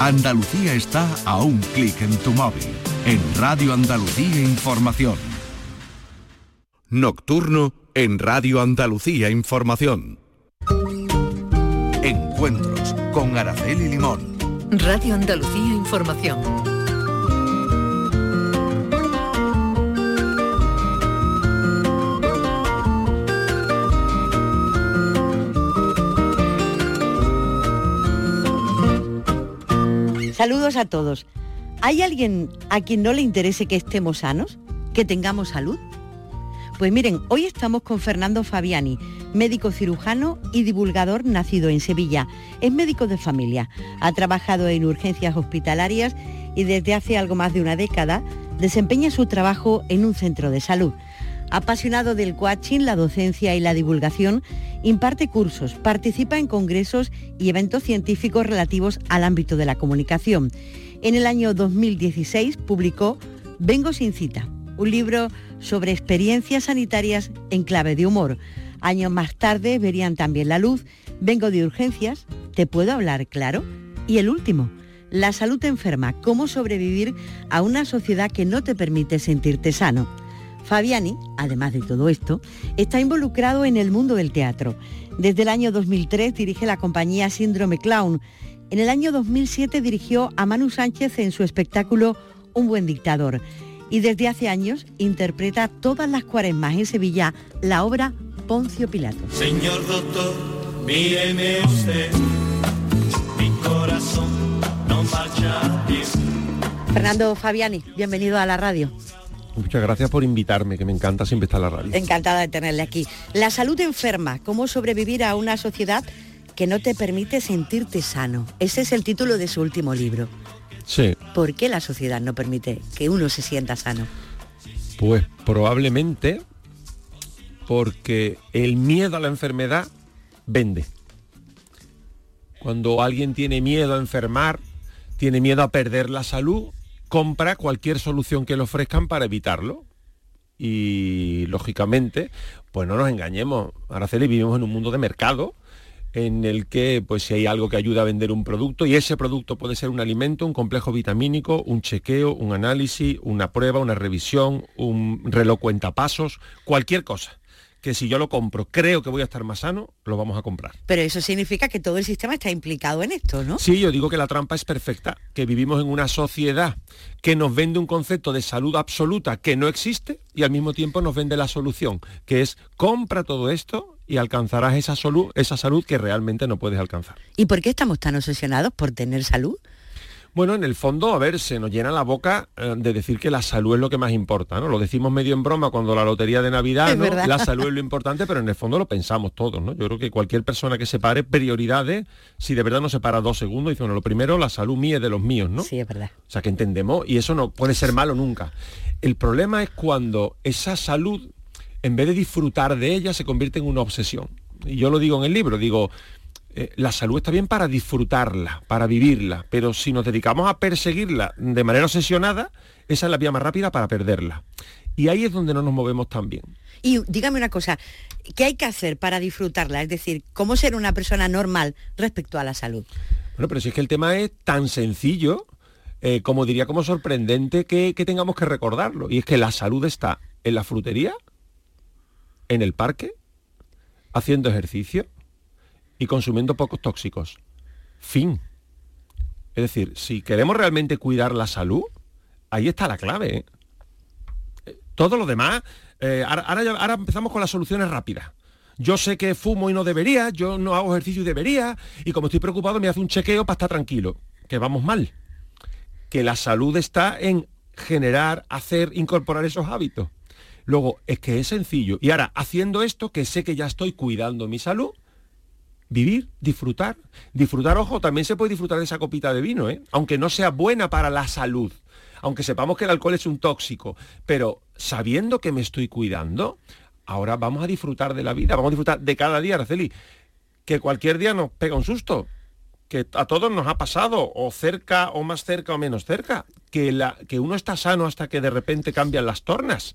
Andalucía está a un clic en tu móvil. En Radio Andalucía Información. Nocturno en Radio Andalucía Información. Encuentros con Araceli Limón. Radio Andalucía Información. Saludos a todos. ¿Hay alguien a quien no le interese que estemos sanos? ¿Que tengamos salud? Pues miren, hoy estamos con Fernando Fabiani, médico cirujano y divulgador nacido en Sevilla. Es médico de familia, ha trabajado en urgencias hospitalarias y desde hace algo más de una década desempeña su trabajo en un centro de salud. Apasionado del coaching, la docencia y la divulgación, imparte cursos, participa en congresos y eventos científicos relativos al ámbito de la comunicación. En el año 2016 publicó Vengo sin cita, un libro sobre experiencias sanitarias en clave de humor. Años más tarde verían también la luz Vengo de urgencias, ¿te puedo hablar claro? Y el último, La salud enferma, cómo sobrevivir a una sociedad que no te permite sentirte sano. Fabiani, además de todo esto, está involucrado en el mundo del teatro. Desde el año 2003 dirige la compañía Síndrome Clown. En el año 2007 dirigió a Manu Sánchez en su espectáculo Un buen dictador. Y desde hace años interpreta todas las cuaresmas en Sevilla la obra Poncio Pilato. Señor doctor, míreme usted, mi corazón no marcha. Fernando Fabiani, bienvenido a la radio. Muchas gracias por invitarme, que me encanta siempre estar en la radio. Encantada de tenerle aquí. La salud enferma, cómo sobrevivir a una sociedad que no te permite sentirte sano. Ese es el título de su último libro. Sí. ¿Por qué la sociedad no permite que uno se sienta sano? Pues probablemente porque el miedo a la enfermedad vende. Cuando alguien tiene miedo a enfermar, tiene miedo a perder la salud, compra cualquier solución que le ofrezcan para evitarlo. Y lógicamente, pues no nos engañemos, Araceli, vivimos en un mundo de mercado en el que pues si hay algo que ayuda a vender un producto y ese producto puede ser un alimento, un complejo vitamínico, un chequeo, un análisis, una prueba, una revisión, un reloj cuentapasos, cualquier cosa que si yo lo compro, creo que voy a estar más sano, lo vamos a comprar. Pero eso significa que todo el sistema está implicado en esto, ¿no? Sí, yo digo que la trampa es perfecta, que vivimos en una sociedad que nos vende un concepto de salud absoluta que no existe y al mismo tiempo nos vende la solución, que es compra todo esto y alcanzarás esa salud, esa salud que realmente no puedes alcanzar. ¿Y por qué estamos tan obsesionados por tener salud? Bueno, en el fondo, a ver, se nos llena la boca eh, de decir que la salud es lo que más importa, ¿no? Lo decimos medio en broma cuando la lotería de Navidad, ¿no? La salud es lo importante, pero en el fondo lo pensamos todos, ¿no? Yo creo que cualquier persona que separe prioridades, si de verdad no se para dos segundos, dice, bueno, lo primero, la salud mía es de los míos, ¿no? Sí, es verdad. O sea, que entendemos, y eso no puede ser malo nunca. El problema es cuando esa salud, en vez de disfrutar de ella, se convierte en una obsesión. Y yo lo digo en el libro, digo, eh, la salud está bien para disfrutarla, para vivirla, pero si nos dedicamos a perseguirla de manera obsesionada, esa es la vía más rápida para perderla. Y ahí es donde no nos movemos tan bien. Y dígame una cosa, ¿qué hay que hacer para disfrutarla? Es decir, ¿cómo ser una persona normal respecto a la salud? Bueno, pero si es que el tema es tan sencillo, eh, como diría como sorprendente que tengamos que recordarlo. Y es que la salud está en la frutería, en el parque, haciendo ejercicio, y consumiendo pocos tóxicos. Fin. Es decir, si queremos realmente cuidar la salud, ahí está la clave. ¿eh? Eh, todo lo demás, eh, ahora, ahora, empezamos con las soluciones rápidas. Yo sé que fumo y no debería, yo no hago ejercicio y debería, y como estoy preocupado me hace un chequeo para estar tranquilo, que vamos mal. Que la salud está en generar, hacer, incorporar esos hábitos. Luego, es que es sencillo. Y ahora, haciendo esto, que sé que ya estoy cuidando mi salud, vivir, disfrutar. Disfrutar, ojo, también se puede disfrutar de esa copita de vino, ¿eh? aunque no sea buena para la salud, aunque sepamos que el alcohol es un tóxico, pero sabiendo que me estoy cuidando, ahora vamos a disfrutar de la vida, vamos a disfrutar de cada día, Araceli, que cualquier día nos pega un susto, que a todos nos ha pasado, o cerca, o más cerca, o menos cerca, que, la, que uno está sano hasta que de repente cambian las tornas.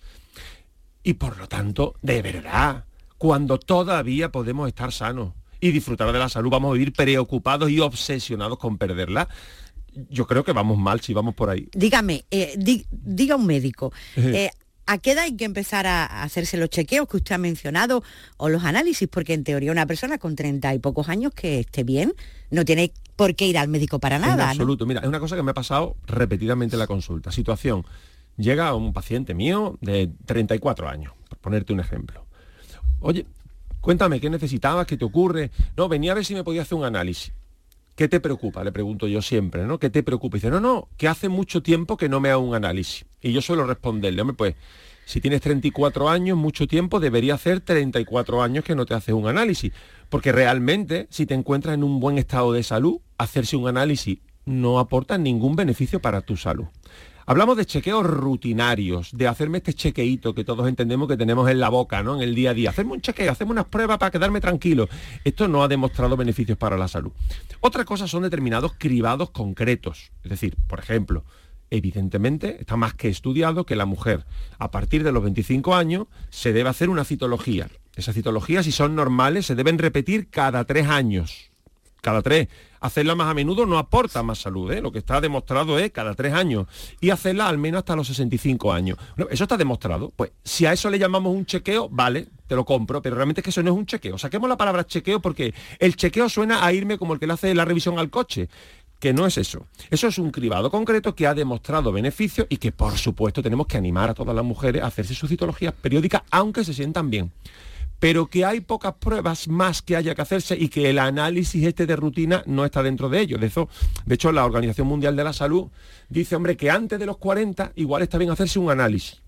Y por lo tanto, de verdad, cuando todavía podemos estar sanos, y disfrutar de la salud, vamos a vivir preocupados y obsesionados con perderla. yo creo que vamos mal si vamos por ahí. Dígame, eh, di- diga un médico, eh, ¿a qué edad hay que empezar a hacerse los chequeos que usted ha mencionado o los análisis? Porque en teoría una persona con 30 y pocos años que esté bien no tiene por qué ir al médico para En nada. ¿no? absoluto. Mira, es una cosa que me ha pasado repetidamente en la consulta. Situación. Llega un paciente mío de 34 años, por ponerte un ejemplo. Oye, cuéntame, ¿qué necesitabas? ¿Qué te ocurre? No, venía a ver si me podía hacer un análisis. ¿Qué te preocupa? Le pregunto yo siempre, ¿no? ¿Qué te preocupa? Y dice, no, no, que hace mucho tiempo que no me hago un análisis. Y yo suelo responderle, hombre, pues, si tienes 34 años, mucho tiempo, debería hacer 34 años que no te haces un análisis. Porque realmente, si te encuentras en un buen estado de salud, hacerse un análisis no aporta ningún beneficio para tu salud. Hablamos de chequeos rutinarios, de hacerme este chequeíto que todos entendemos que tenemos en la boca, ¿no? En el día a día. Hacerme un chequeo, hacerme unas pruebas para quedarme tranquilo. Esto no ha demostrado beneficios para la salud. Otra cosa son determinados cribados concretos. Es decir, por ejemplo, evidentemente está más que estudiado que la mujer a partir de los 25 años se debe hacer una citología. Esas citologías, si son normales, se deben repetir cada tres años cada tres. Hacerla más a menudo no aporta más salud, ¿eh? lo que está demostrado es cada tres años. Y hacerla al menos hasta los 65 años. Eso está demostrado. Pues si a eso le llamamos un chequeo, vale, te lo compro, pero realmente es que eso no es un chequeo. Saquemos la palabra chequeo porque el chequeo suena a irme como el que le hace la revisión al coche que no es eso. Eso es un cribado concreto que ha demostrado beneficios y que por supuesto tenemos que animar a todas las mujeres a hacerse sus citologías periódicas aunque se sientan bien pero que hay pocas pruebas más que haya que hacerse y que el análisis este de rutina no está dentro de ello. De, eso, de hecho, la Organización Mundial de la Salud dice, hombre, que antes de los 40 igual está bien hacerse un análisis.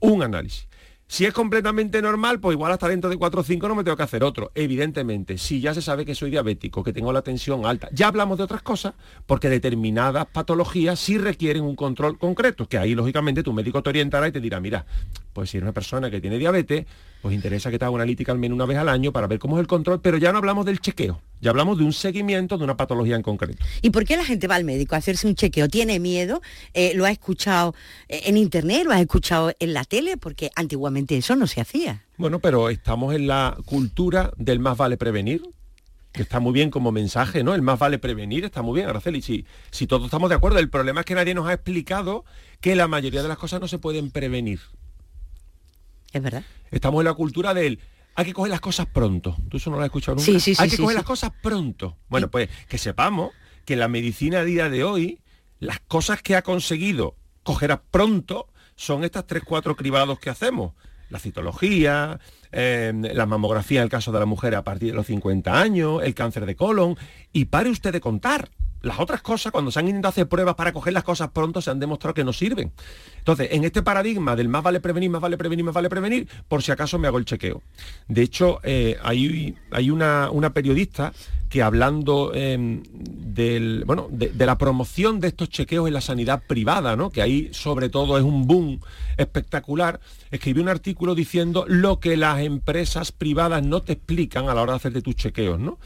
Un análisis. Si es completamente normal, pues igual hasta dentro de 4 o 5 no me tengo que hacer otro. Evidentemente, si ya se sabe que soy diabético, que tengo la tensión alta, ya hablamos de otras cosas, porque determinadas patologías sí requieren un control concreto, que ahí lógicamente tu médico te orientará y te dirá, mira, pues si eres una persona que tiene diabetes, pues interesa que te haga una analítica al menos una vez al año para ver cómo es el control, pero ya no hablamos del chequeo, ya hablamos de un seguimiento de una patología en concreto. ¿Y por qué la gente va al médico a hacerse un chequeo? ¿Tiene miedo? Eh, ¿Lo ha escuchado eh, en internet? ¿Lo ha escuchado en la tele? Porque antiguamente eso no se hacía. Bueno, pero estamos en la cultura del más vale prevenir, que está muy bien como mensaje, ¿no? El más vale prevenir está muy bien, Araceli, si, si todos estamos de acuerdo. El problema es que nadie nos ha explicado que la mayoría de las cosas no se pueden prevenir. Es verdad. Estamos en la cultura del hay que coger las cosas pronto. ¿Tú eso no lo has escuchado nunca? Sí, sí, sí, Hay que coger las cosas pronto. Bueno, pues que sepamos que la medicina a día de hoy, las cosas que ha conseguido coger a pronto son estas tres, cuatro cribados que hacemos. La citología, eh, la mamografía en el caso de la mujer a partir de los 50 años, el cáncer de colon. Y pare usted de contar. Las otras cosas, cuando se han intentado hacer pruebas para coger las cosas pronto, se han demostrado que no sirven. Entonces, en este paradigma del más vale prevenir, más vale prevenir, más vale prevenir, por si acaso me hago el chequeo. De hecho, eh, hay, hay una, una periodista que hablando eh, del, bueno, de, de la promoción de estos chequeos en la sanidad privada, ¿no? que ahí sobre todo es un boom espectacular, escribió un artículo diciendo lo que las empresas privadas no te explican a la hora de hacerte tus chequeos. ¿no?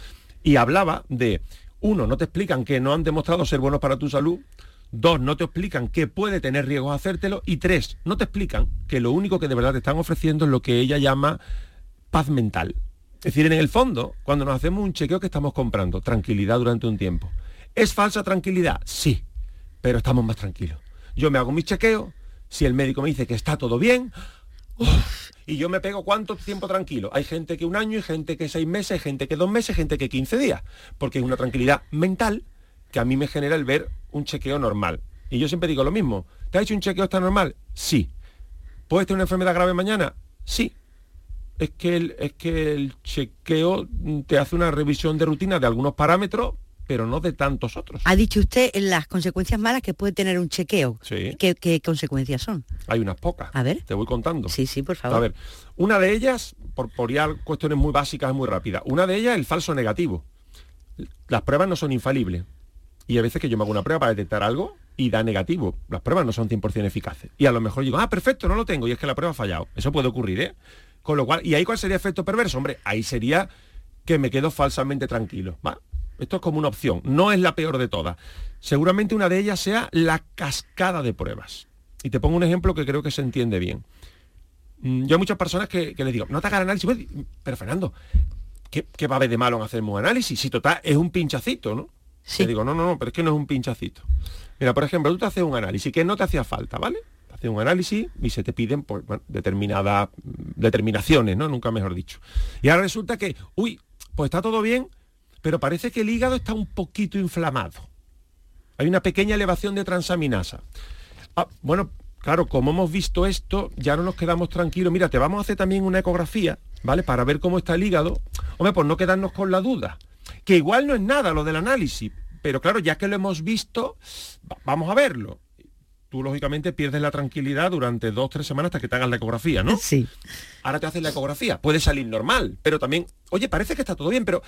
Y hablaba de, uno, no te explican que no han demostrado ser buenos para tu salud, Dos, no te explican que puede tener riesgos hacértelo. Y tres, no te explican que lo único que de verdad te están ofreciendo es lo que ella llama paz mental. Es decir, en el fondo, cuando nos hacemos un chequeo que estamos comprando, tranquilidad durante un tiempo. ¿Es falsa tranquilidad? Sí, pero estamos más tranquilos. Yo me hago mi chequeo, si el médico me dice que está todo bien, uf, y yo me pego cuánto tiempo tranquilo. Hay gente que un año, hay gente que seis meses, gente que dos meses, gente que 15 días, porque es una tranquilidad mental que a mí me genera el ver un chequeo normal. Y yo siempre digo lo mismo. ¿Te ha hecho un chequeo está normal? Sí. ¿Puedes tener una enfermedad grave mañana? Sí. Es que, es que el chequeo te hace una revisión de rutina de algunos parámetros, pero no de tantos otros. Ha dicho usted en las consecuencias malas que puede tener un chequeo. Sí. ¿Qué, qué consecuencias son? Hay unas pocas. A ver. Te voy contando. Sí, sí, por favor. A ver, una de ellas, por, por ya cuestiones muy básicas, muy rápidas. Una de ellas, el falso negativo. Las pruebas no son infalibles. Y a veces que yo me hago una prueba para detectar algo y da negativo. Las pruebas no son 100% eficaces. Y a lo mejor digo, ah, perfecto, no lo tengo. Y es que la prueba ha fallado. Eso puede ocurrir, ¿eh? Con lo cual, ¿y ahí cuál sería efecto perverso? Hombre, ahí sería que me quedo falsamente tranquilo. ¿va? Esto es como una opción. No es la peor de todas. Seguramente una de ellas sea la cascada de pruebas. Y te pongo un ejemplo que creo que se entiende bien. Mm, Yo hay muchas personas que, que les digo, no te hagas el análisis. Bueno, Pero Fernando, ¿qué, ¿qué va a haber de malo en hacerme un análisis? Si total es un pinchacito, ¿no? Sí. Te digo, no, no, no, pero es que no es un pinchacito. Mira, por ejemplo, tú te haces un análisis que no te hacía falta, ¿vale? Te haces un análisis y se te piden pues, bueno, determinadas mm, determinaciones, ¿no? Nunca mejor dicho. Y ahora resulta que, uy, pues está todo bien, pero parece que el hígado está un poquito inflamado. Hay una pequeña elevación de transaminasa. Ah, bueno, claro, como hemos visto esto, ya no nos quedamos tranquilos. Mira, te vamos a hacer también una ecografía, ¿vale? Para ver cómo está el hígado. Hombre, pues no quedarnos con la duda. Que igual no es nada lo del análisis, pero claro, ya que lo hemos visto, va- vamos a verlo. Tú, lógicamente, pierdes la tranquilidad durante dos, tres semanas hasta que te hagan la ecografía, ¿no? Sí. Ahora te haces la ecografía. Puede salir normal, pero también, oye, parece que está todo bien, pero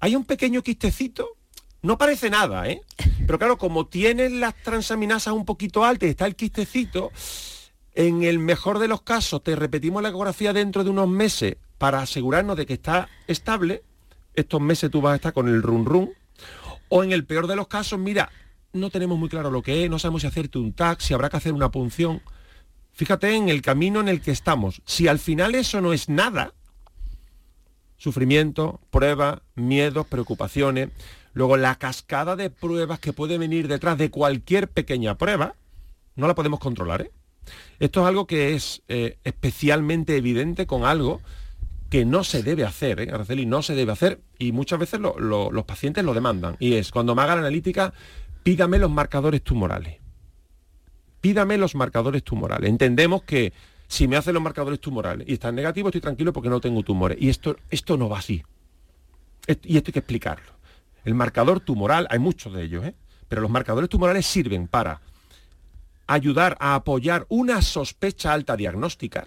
hay un pequeño quistecito. No parece nada, ¿eh? Pero claro, como tienes las transaminasas un poquito altas está el quistecito, en el mejor de los casos te repetimos la ecografía dentro de unos meses para asegurarnos de que está estable. Estos meses tú vas a estar con el run run. O en el peor de los casos, mira, no tenemos muy claro lo que es, no sabemos si hacerte un TAC, si habrá que hacer una punción. Fíjate en el camino en el que estamos. Si al final eso no es nada, sufrimiento, pruebas, miedos, preocupaciones, luego la cascada de pruebas que puede venir detrás de cualquier pequeña prueba, no la podemos controlar. ¿eh? Esto es algo que es eh, especialmente evidente con algo que no se debe hacer, ¿eh? Araceli, no se debe hacer y muchas veces lo- lo- los pacientes lo demandan. Y es, cuando me haga la analítica, pídame los marcadores tumorales. Pídame los marcadores tumorales. Entendemos que si me hacen los marcadores tumorales y están negativos, estoy tranquilo porque no tengo tumores. Y esto, esto no va así. Y esto hay que explicarlo. El marcador tumoral, hay muchos de ellos, ¿eh? pero los marcadores tumorales sirven para ayudar a apoyar una sospecha alta diagnóstica.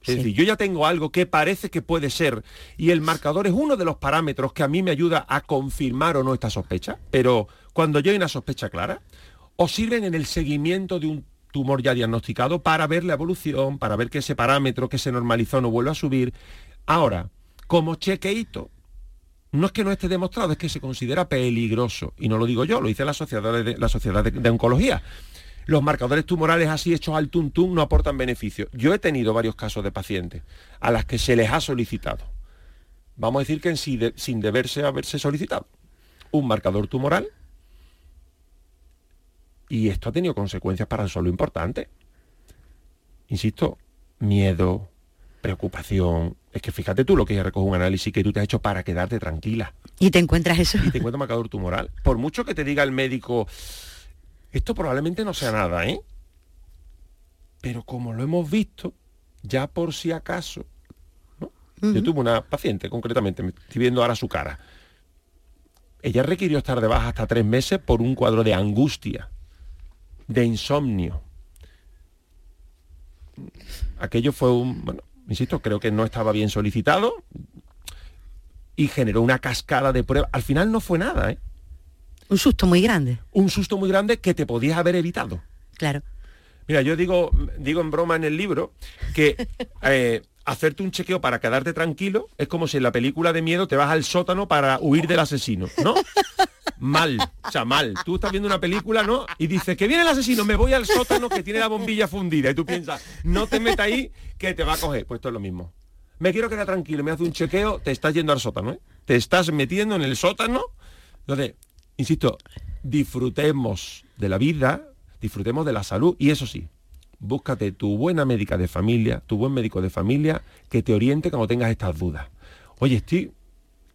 Es Sí. decir, yo ya tengo algo que parece que puede ser y el marcador es uno de los parámetros que a mí me ayuda a confirmar o no esta sospecha, pero cuando yo hay una sospecha clara, o sirven en el seguimiento de un tumor ya diagnosticado para ver la evolución, para ver que ese parámetro que se normalizó no vuelva a subir. Ahora, como chequeito, no es que no esté demostrado, es que se considera peligroso. Y no lo digo yo, lo dice la Sociedad de, la sociedad de, Oncología. Los marcadores tumorales así hechos al tuntún no aportan beneficio. Yo he tenido varios casos de pacientes a las que se les ha solicitado. Vamos a decir que en sin deberse haberse solicitado. Un marcador tumoral. Y esto ha tenido consecuencias para el suelo importante. Insisto, miedo, preocupación. Es que fíjate tú lo que recoge un análisis que tú te has hecho para quedarte tranquila Y te encuentras eso. y te encuentras marcador tumoral. Por mucho que te diga el médico, esto probablemente no sea nada, ¿eh? Pero como lo hemos visto, ya por si acaso, ¿no? Yo tuve una paciente, concretamente, me estoy viendo ahora su cara. Ella requirió estar de baja hasta tres meses por un cuadro de angustia, de insomnio. Aquello fue un, bueno, insisto, creo que no estaba bien solicitado, y generó una cascada de pruebas. Al final no fue nada, ¿eh? Un susto muy grande, Un susto muy grande que te podías haber evitado. claro. Mira, yo digo, digo en broma en el libro que eh, hacerte un chequeo para quedarte tranquilo es como si en la película de miedo te vas al sótano para huir del asesino, ¿no? Mal, o sea, mal. Tú estás viendo una película, ¿no? Y dices, que viene el asesino, me voy al sótano que tiene la bombilla fundida. Y tú piensas, no te metas ahí que te va a coger. Pues esto es lo mismo. Me quiero quedar tranquilo, me hace un chequeo, te estás yendo al sótano, ¿eh? Te estás metiendo en el sótano. Entonces, insisto, disfrutemos de la vida, disfrutemos de la salud y eso sí, búscate tu buena médica de familia, tu buen médico de familia que te oriente cuando tengas estas dudas. Oye, estoy,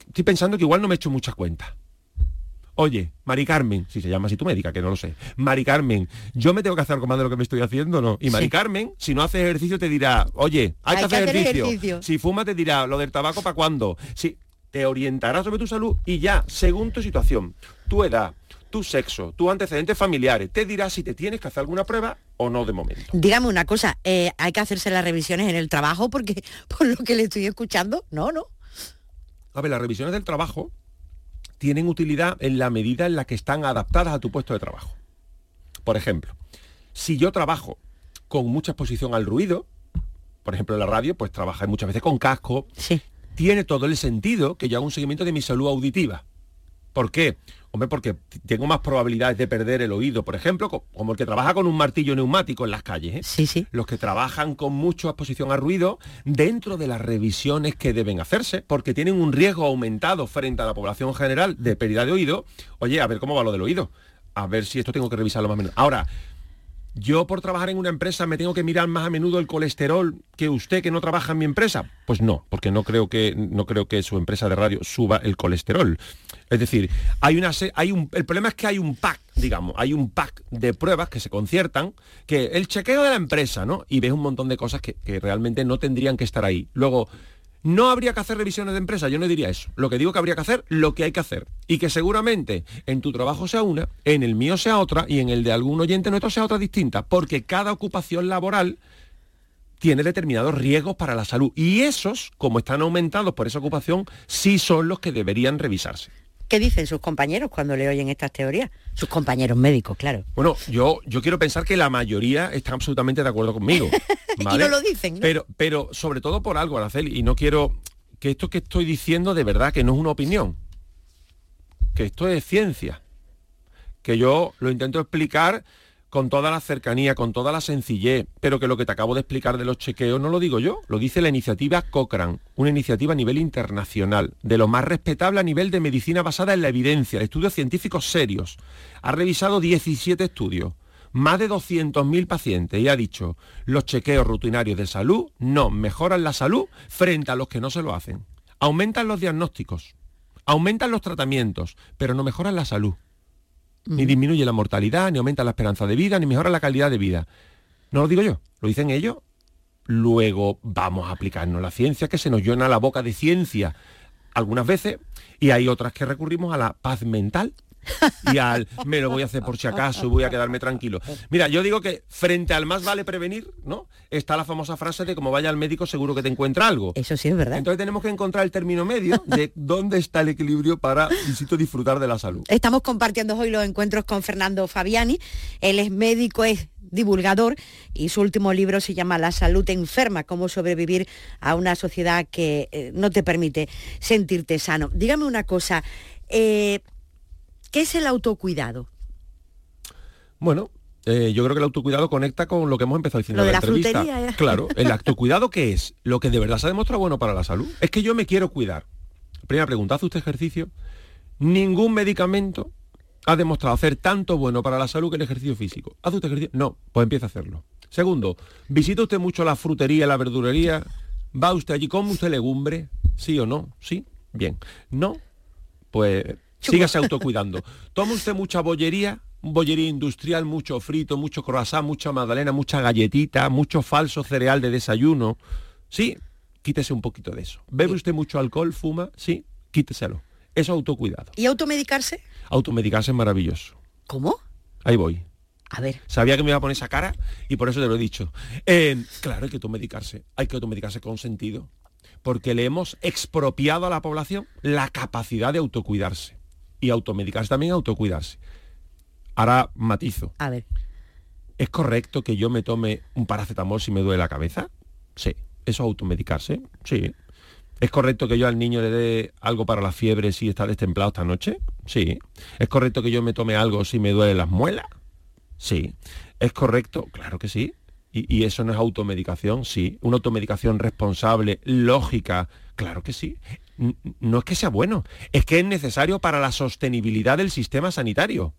estoy pensando que igual no me he hecho muchas cuentas. Oye, Mari Carmen, si se llama así tu médica, que no lo sé. Mari Carmen, yo me tengo que hacer algo más de lo que me estoy haciendo, ¿no? Y Mari Sí. Carmen, si no haces ejercicio, te dirá, oye, hay, que hacer ejercicio. ejercicio. Si fuma, te dirá, lo del tabaco, ¿para cuándo? Si te orientará sobre tu salud y ya, según tu situación, tu edad, tu sexo, tus antecedentes familiares, te dirá si te tienes que hacer alguna prueba o no de momento. Dígame una cosa, eh, hay que hacerse las revisiones en el trabajo porque por lo que le estoy escuchando, no, no. A ver, las revisiones del trabajo tienen utilidad en la medida en la que están adaptadas a tu puesto de trabajo. Por ejemplo, si yo trabajo con mucha exposición al ruido, por ejemplo la radio, pues trabajas muchas veces con casco, Sí. tiene todo el sentido que yo haga un seguimiento de mi salud auditiva. ¿Por qué? Hombre, porque tengo más probabilidades de perder el oído, por ejemplo, como el que trabaja con un martillo neumático en las calles. ¿eh? Sí, sí. Los que trabajan con mucha exposición a ruido dentro de las revisiones que deben hacerse, porque tienen un riesgo aumentado frente a la población general de pérdida de oído. Oye, a ver cómo va lo del oído. A ver si esto tengo que revisarlo más o menos. Ahora, yo por trabajar en una empresa me tengo que mirar más a menudo el colesterol que usted que no trabaja en mi empresa. Pues no, porque no creo que no creo que su empresa de radio suba el colesterol. Es decir, hay una hay un el problema es que hay un pack, digamos, hay un pack de pruebas que se conciertan, que el chequeo de la empresa, ¿no? Y ves un montón de cosas que, que realmente no tendrían que estar ahí. Luego, no habría que hacer revisiones de empresa, yo no diría eso. Lo que digo que habría que hacer lo que hay que hacer. Y que seguramente en tu trabajo sea una, en el mío sea otra y en el de algún oyente nuestro sea otra distinta. Porque cada ocupación laboral tiene determinados riesgos para la salud. Y esos, como están aumentados por esa ocupación, sí son los que deberían revisarse. ¿Qué dicen sus compañeros cuando le oyen estas teorías? Sus compañeros médicos, claro. Bueno, yo, yo quiero pensar que la mayoría están absolutamente de acuerdo conmigo. Y no lo dicen, ¿no? Pero, pero sobre todo por algo, Araceli, y no quiero que esto que estoy diciendo de verdad que no es una opinión, que esto es ciencia, que yo lo intento explicar con toda la cercanía, con toda la sencillez, pero que lo que te acabo de explicar de los chequeos no lo digo yo, lo dice la iniciativa Cochrane, una iniciativa a nivel internacional, de lo más respetable a nivel de medicina basada en la evidencia, estudios científicos serios. Ha revisado 17 estudios, más de 200.000 pacientes y ha dicho, los chequeos rutinarios de salud no mejoran la salud frente a los que no se lo hacen. Aumentan los diagnósticos, aumentan los tratamientos, pero no mejoran la salud ni disminuye la mortalidad, ni aumenta la esperanza de vida, ni mejora la calidad de vida. No lo digo yo, lo dicen ellos. Luego vamos a aplicarnos la ciencia, que se nos llena la boca de ciencia algunas veces, y hay otras que recurrimos a la paz mental, y al me lo voy a hacer por si acaso, voy a quedarme tranquilo. Mira, yo digo que frente al más vale prevenir, ¿no? Está la famosa frase de como vaya al médico seguro que te encuentra algo. Eso sí es verdad. Entonces tenemos que encontrar el término medio de dónde está el equilibrio para, insisto, disfrutar de la salud. Estamos compartiendo hoy los encuentros con Fernando Fabiani. Él es médico, es divulgador y su último libro se llama La salud enferma, cómo sobrevivir a una sociedad que eh, no te permite sentirte sano. Dígame una cosa, eh, ¿Qué es el autocuidado? Bueno, eh, yo creo que el autocuidado conecta con lo que hemos empezado diciendo Lo en la entrevista. frutería, ¿eh? Claro, el autocuidado qué es? Lo que de verdad se ha demostrado bueno para la salud. Es que yo me quiero cuidar. Primera pregunta, ¿hace usted ejercicio? Ningún medicamento ha demostrado hacer tanto bueno para la salud que el ejercicio físico. ¿Hace usted ejercicio? No, pues empieza a hacerlo. Segundo, ¿visita usted mucho la frutería, la verdurería? ¿Va usted allí? ¿Come usted legumbre? ¿Sí o no? ¿Sí? Bien. ¿No? Pues sígase autocuidando. Toma usted mucha bollería, bollería industrial, mucho frito, mucho croissant, mucha magdalena, mucha galletita, mucho falso cereal de desayuno. Sí, quítese un poquito de eso. ¿Bebe usted mucho alcohol, fuma? Sí, quíteselo. Eso es autocuidado. ¿Y automedicarse? Automedicarse es maravilloso. ¿Cómo? Ahí voy. A ver. Sabía que me iba a poner esa cara y por eso te lo he dicho. Eh, claro, hay que automedicarse. Hay que automedicarse con sentido. Porque le hemos expropiado a la población la capacidad de autocuidarse. Y automedicarse también autocuidarse. Ahora matizo. A ver. ¿Es correcto que yo me tome un paracetamol si me duele la cabeza? Sí. ¿Eso es automedicarse? Sí. ¿Es correcto que yo al niño le dé algo para la fiebre si está destemplado esta noche? Sí. ¿Es correcto que yo me tome algo si me duelen las muelas? Sí. ¿Es correcto? Claro que sí. ¿Y, y eso no es automedicación? Sí. ¿Una automedicación responsable, lógica? Claro que sí. No es que sea bueno, es que es necesario para la sostenibilidad del sistema sanitario.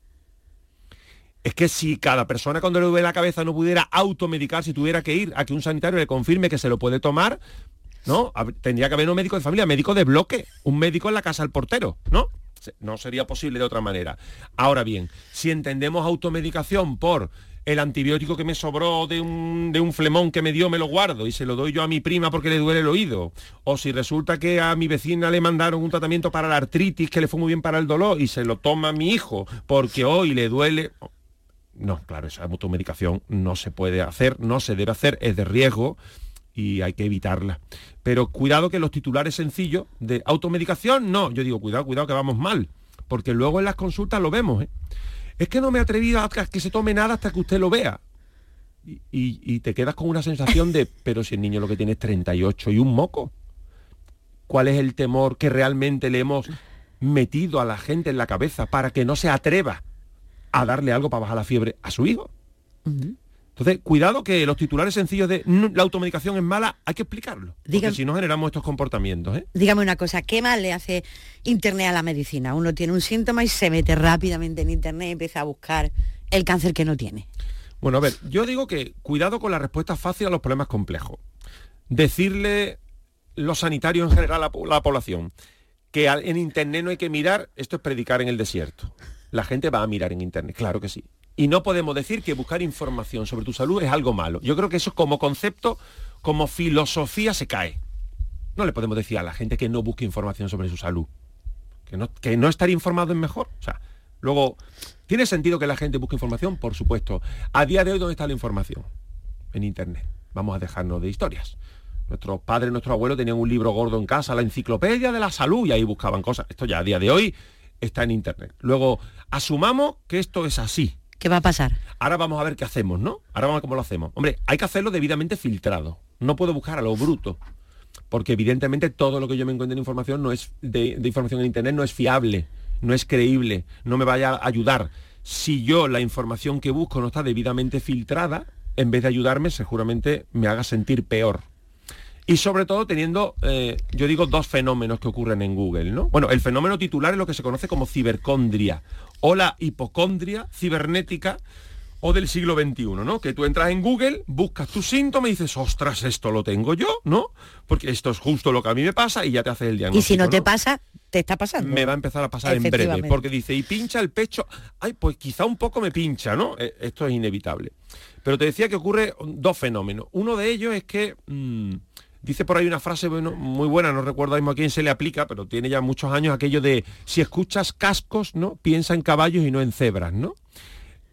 Es que si cada persona cuando le duele la cabeza no pudiera automedicar, si tuviera que ir a que un sanitario le confirme que se lo puede tomar, ¿no? Tendría que haber un médico de familia, médico de bloque, un médico en la casa del portero, ¿no? No sería posible de otra manera. Ahora bien, si entendemos automedicación por el antibiótico que me sobró de un, de un flemón que me dio, me lo guardo y se lo doy yo a mi prima porque le duele el oído. O si resulta que a mi vecina le mandaron un tratamiento para la artritis que le fue muy bien para el dolor y se lo toma mi hijo porque hoy le duele. No, claro, esa automedicación no se puede hacer, no se debe hacer, es de riesgo y hay que evitarla. Pero cuidado que los titulares sencillos de automedicación, no, yo digo, cuidado, cuidado que vamos mal, porque luego en las consultas lo vemos. ¿eh? Es que no me he atrevido a que se tome nada hasta que usted lo vea. Y, y- y te quedas con una sensación de, pero si el niño lo que tiene es 38 y un moco. ¿Cuál es el temor que realmente le hemos metido a la gente en la cabeza para que no se atreva a darle algo para bajar la fiebre a su hijo. Entonces, cuidado que los titulares sencillos de "Mm, la automedicación es mala, hay que explicarlo. Porque si no generamos estos comportamientos. ¿eh? Dígame una cosa, ¿qué más le hace Internet a la medicina? Uno tiene un síntoma y se mete rápidamente en Internet y empieza a buscar el cáncer que no tiene. Bueno, a ver, yo digo que cuidado con la respuesta fácil a los problemas complejos. Decirle los sanitarios en general a la, po- la población que en Internet no hay que mirar, esto es predicar en el desierto. La gente va a mirar en Internet, claro que sí. Y no podemos decir que buscar información sobre tu salud es algo malo. Yo creo que eso como concepto, como filosofía se cae. No le podemos decir a la gente que no busque información sobre su salud. Que no, estar informado es mejor. O sea, luego, ¿tiene sentido que la gente busque información? Por supuesto. A día de hoy, ¿dónde está la información? En Internet. Vamos a dejarnos de historias. Nuestros padres, nuestros abuelos tenían un libro gordo en casa, la enciclopedia de la salud, y ahí buscaban cosas. Esto ya a día de hoy está en Internet. Luego, asumamos que esto es así. ¿Qué va a pasar? Ahora vamos a ver qué hacemos, ¿no? Ahora vamos a ver cómo lo hacemos. Hombre, hay que hacerlo debidamente filtrado. No puedo buscar a lo bruto. Porque evidentemente todo lo que yo me encuentre en información no es de, de información en internet no es fiable, no es creíble, no me vaya a ayudar. Si yo la información que busco no está debidamente filtrada, en vez de ayudarme, seguramente me haga sentir peor. Y sobre todo teniendo, eh, yo digo, dos fenómenos que ocurren en Google, ¿no? Bueno, el fenómeno titular es lo que se conoce como cibercondria o la hipocondria cibernética o del siglo XXI, ¿no? Que tú entras en Google, buscas tus síntomas y dices, ostras, esto lo tengo yo, ¿no? Porque esto es justo lo que a mí me pasa y ya te hace el Y diagnóstico. si no te ¿no? pasa, te está pasando. me va a empezar a pasar en breve, porque dice, y pincha el pecho, ay, pues quizá un poco me pincha, ¿no? Eh, Esto es inevitable. Pero te decía que ocurre dos fenómenos. Uno de ellos es que, mm, dice por ahí una frase bueno, muy buena, no recuerdo mismo a quién se le aplica, pero tiene ya muchos años aquello de, si escuchas cascos, ¿no? Piensa en caballos y no en cebras, ¿no?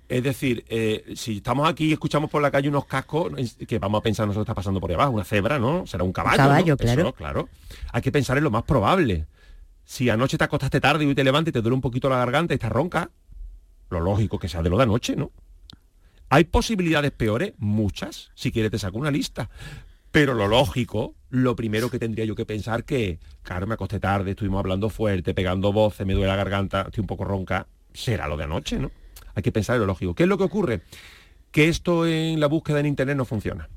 Es decir, eh, si estamos aquí y escuchamos por la calle unos cascos, que vamos a pensar nosotros está pasando por ahí abajo, una cebra, ¿no? Será un caballo. caballo, ¿no? claro. Eso, claro. Hay que pensar en lo más probable. Si anoche te acostaste tarde y hoy te levantas y te duele un poquito la garganta y estás ronca, lo lógico que sea de lo de anoche, ¿no? ¿Hay posibilidades peores? Muchas. Si quieres te saco una lista. Pero lo lógico, lo primero que tendría yo que pensar que, claro, me acosté tarde, estuvimos hablando fuerte, pegando voces, me duele la garganta, estoy un poco ronca, será lo de anoche, ¿no? Hay que pensar en lo lógico. ¿Qué es lo que ocurre? Que esto en la búsqueda en Internet no funciona.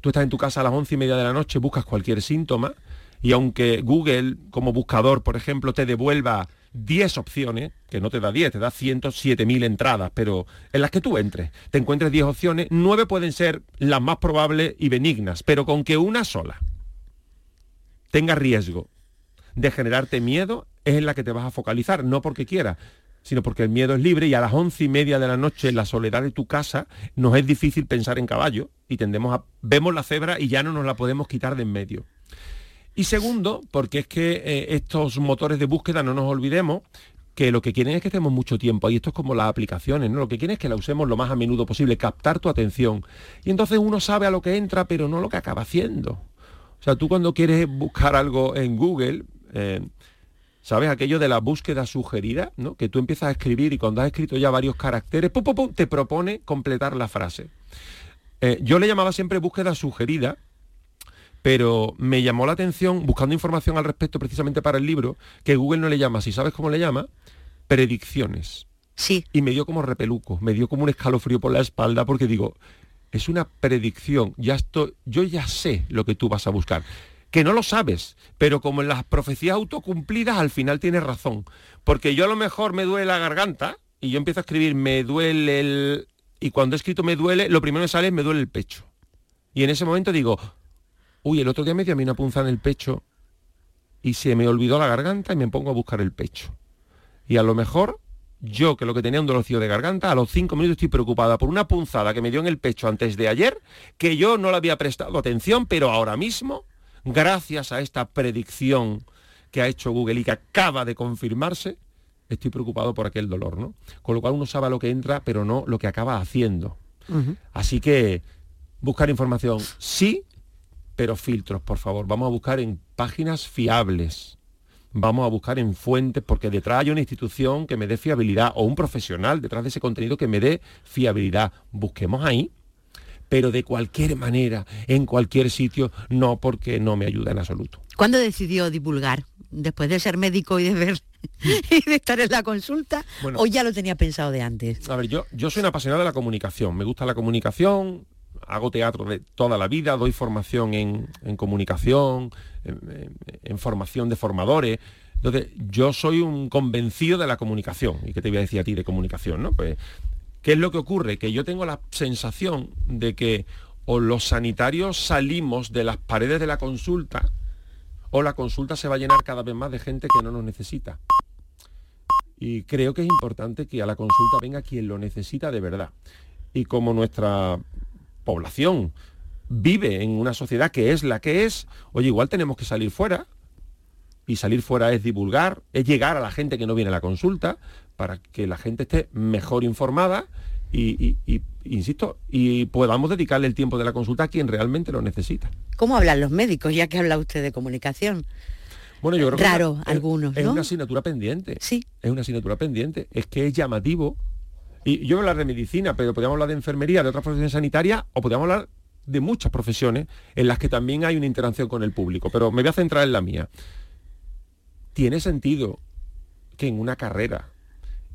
Tú estás en tu casa a las once y media de la noche, buscas cualquier síntoma y aunque Google como buscador, por ejemplo, te devuelva 10 opciones, que no te da 10, te da 107.000 entradas, pero en las que tú entres, te encuentres 10 opciones, 9 pueden ser las más probables y benignas, pero con que una sola tenga riesgo de generarte miedo, es en la que te vas a focalizar, no porque quieras, sino porque el miedo es libre y a las once y media de la noche en la soledad de tu casa nos es difícil pensar en caballo y tendemos a vemos la cebra y ya no nos la podemos quitar de en medio. Y segundo, porque es que eh, estos motores de búsqueda, no nos olvidemos, que lo que quieren es que estemos mucho tiempo ahí. Esto es como las aplicaciones, ¿no? Lo que quieren es que la usemos lo más a menudo posible, captar tu atención. Y entonces uno sabe a lo que entra, pero no lo que acaba haciendo. O sea, tú cuando quieres buscar algo en Google, eh, ¿sabes? Aquello de la búsqueda sugerida, ¿no? Que tú empiezas a escribir y cuando has escrito ya varios caracteres, pum, pum, pum, te propone completar la frase. Eh, yo le llamaba siempre búsqueda sugerida, pero me llamó la atención, buscando información al respecto precisamente para el libro, que Google no le llama, si sabes cómo le llama, predicciones. Sí, Y me dio como repeluco, me dio como un escalofrío por la espalda porque digo, es una predicción, ya estoy, yo ya sé lo que tú vas a buscar. Que no lo sabes, pero como en las profecías autocumplidas al final tienes razón. Porque yo a lo mejor me duele la garganta y yo empiezo a escribir me duele el... Y cuando he escrito me duele, lo primero que sale es me duele el pecho. Y en ese momento digo, uy, el otro día me dio a mí una punza en el pecho y se me olvidó la garganta y me pongo a buscar el pecho. Y a lo mejor yo, que lo que tenía un dolorcillo de garganta, a los cinco minutos estoy preocupada por una punzada que me dio en el pecho antes de ayer, que yo no le había prestado atención, pero ahora mismo, gracias a esta predicción que ha hecho Google y que acaba de confirmarse, estoy preocupado por aquel dolor, ¿no? Con lo cual uno sabe lo que entra, pero no lo que acaba haciendo. Así que buscar información sí, pero filtros, por favor. Vamos a buscar en páginas fiables. Vamos a buscar en fuentes porque detrás hay una institución que me dé fiabilidad o un profesional detrás de ese contenido que me dé fiabilidad. Busquemos ahí, pero de cualquier manera, en cualquier sitio, no porque no me ayuda en absoluto. ¿Cuándo decidió divulgar? Después de ser médico y de ver y de estar en la consulta Bueno. o ya lo tenía pensado de antes? A ver, yo, yo soy un apasionado de la comunicación. Me gusta la comunicación, hago teatro de toda la vida, doy formación en, comunicación, en, en- en formación de formadores. Entonces, yo soy un convencido de la comunicación. ¿Y qué te voy a decir a ti de comunicación? ¿no? Pues, ¿Qué es lo que ocurre? Que yo tengo la sensación de que o los sanitarios salimos de las paredes de la consulta o la consulta se va a llenar cada vez más de gente que no nos necesita. Y creo que es importante que a la consulta venga quien lo necesita de verdad. Y como nuestra población vive en una sociedad que es la que es, oye, igual tenemos que salir fuera. Y salir fuera es divulgar, es llegar a la gente que no viene a la consulta, para que la gente esté mejor informada y, y- y- insisto, y podamos dedicarle el tiempo de la consulta a quien realmente lo necesita. ¿Cómo hablan los médicos, ya que habla usted de comunicación? Bueno, yo creo que Raro, es es- algunos, es, ¿no? una asignatura pendiente. Sí. Es una asignatura pendiente. Es que es llamativo. Y yo voy a hablar de medicina, pero podríamos hablar de enfermería, de otras profesiones sanitarias, o podríamos hablar de muchas profesiones en las que también hay una interacción con el público. Pero me voy a centrar en la mía. ¿Tiene sentido que en una carrera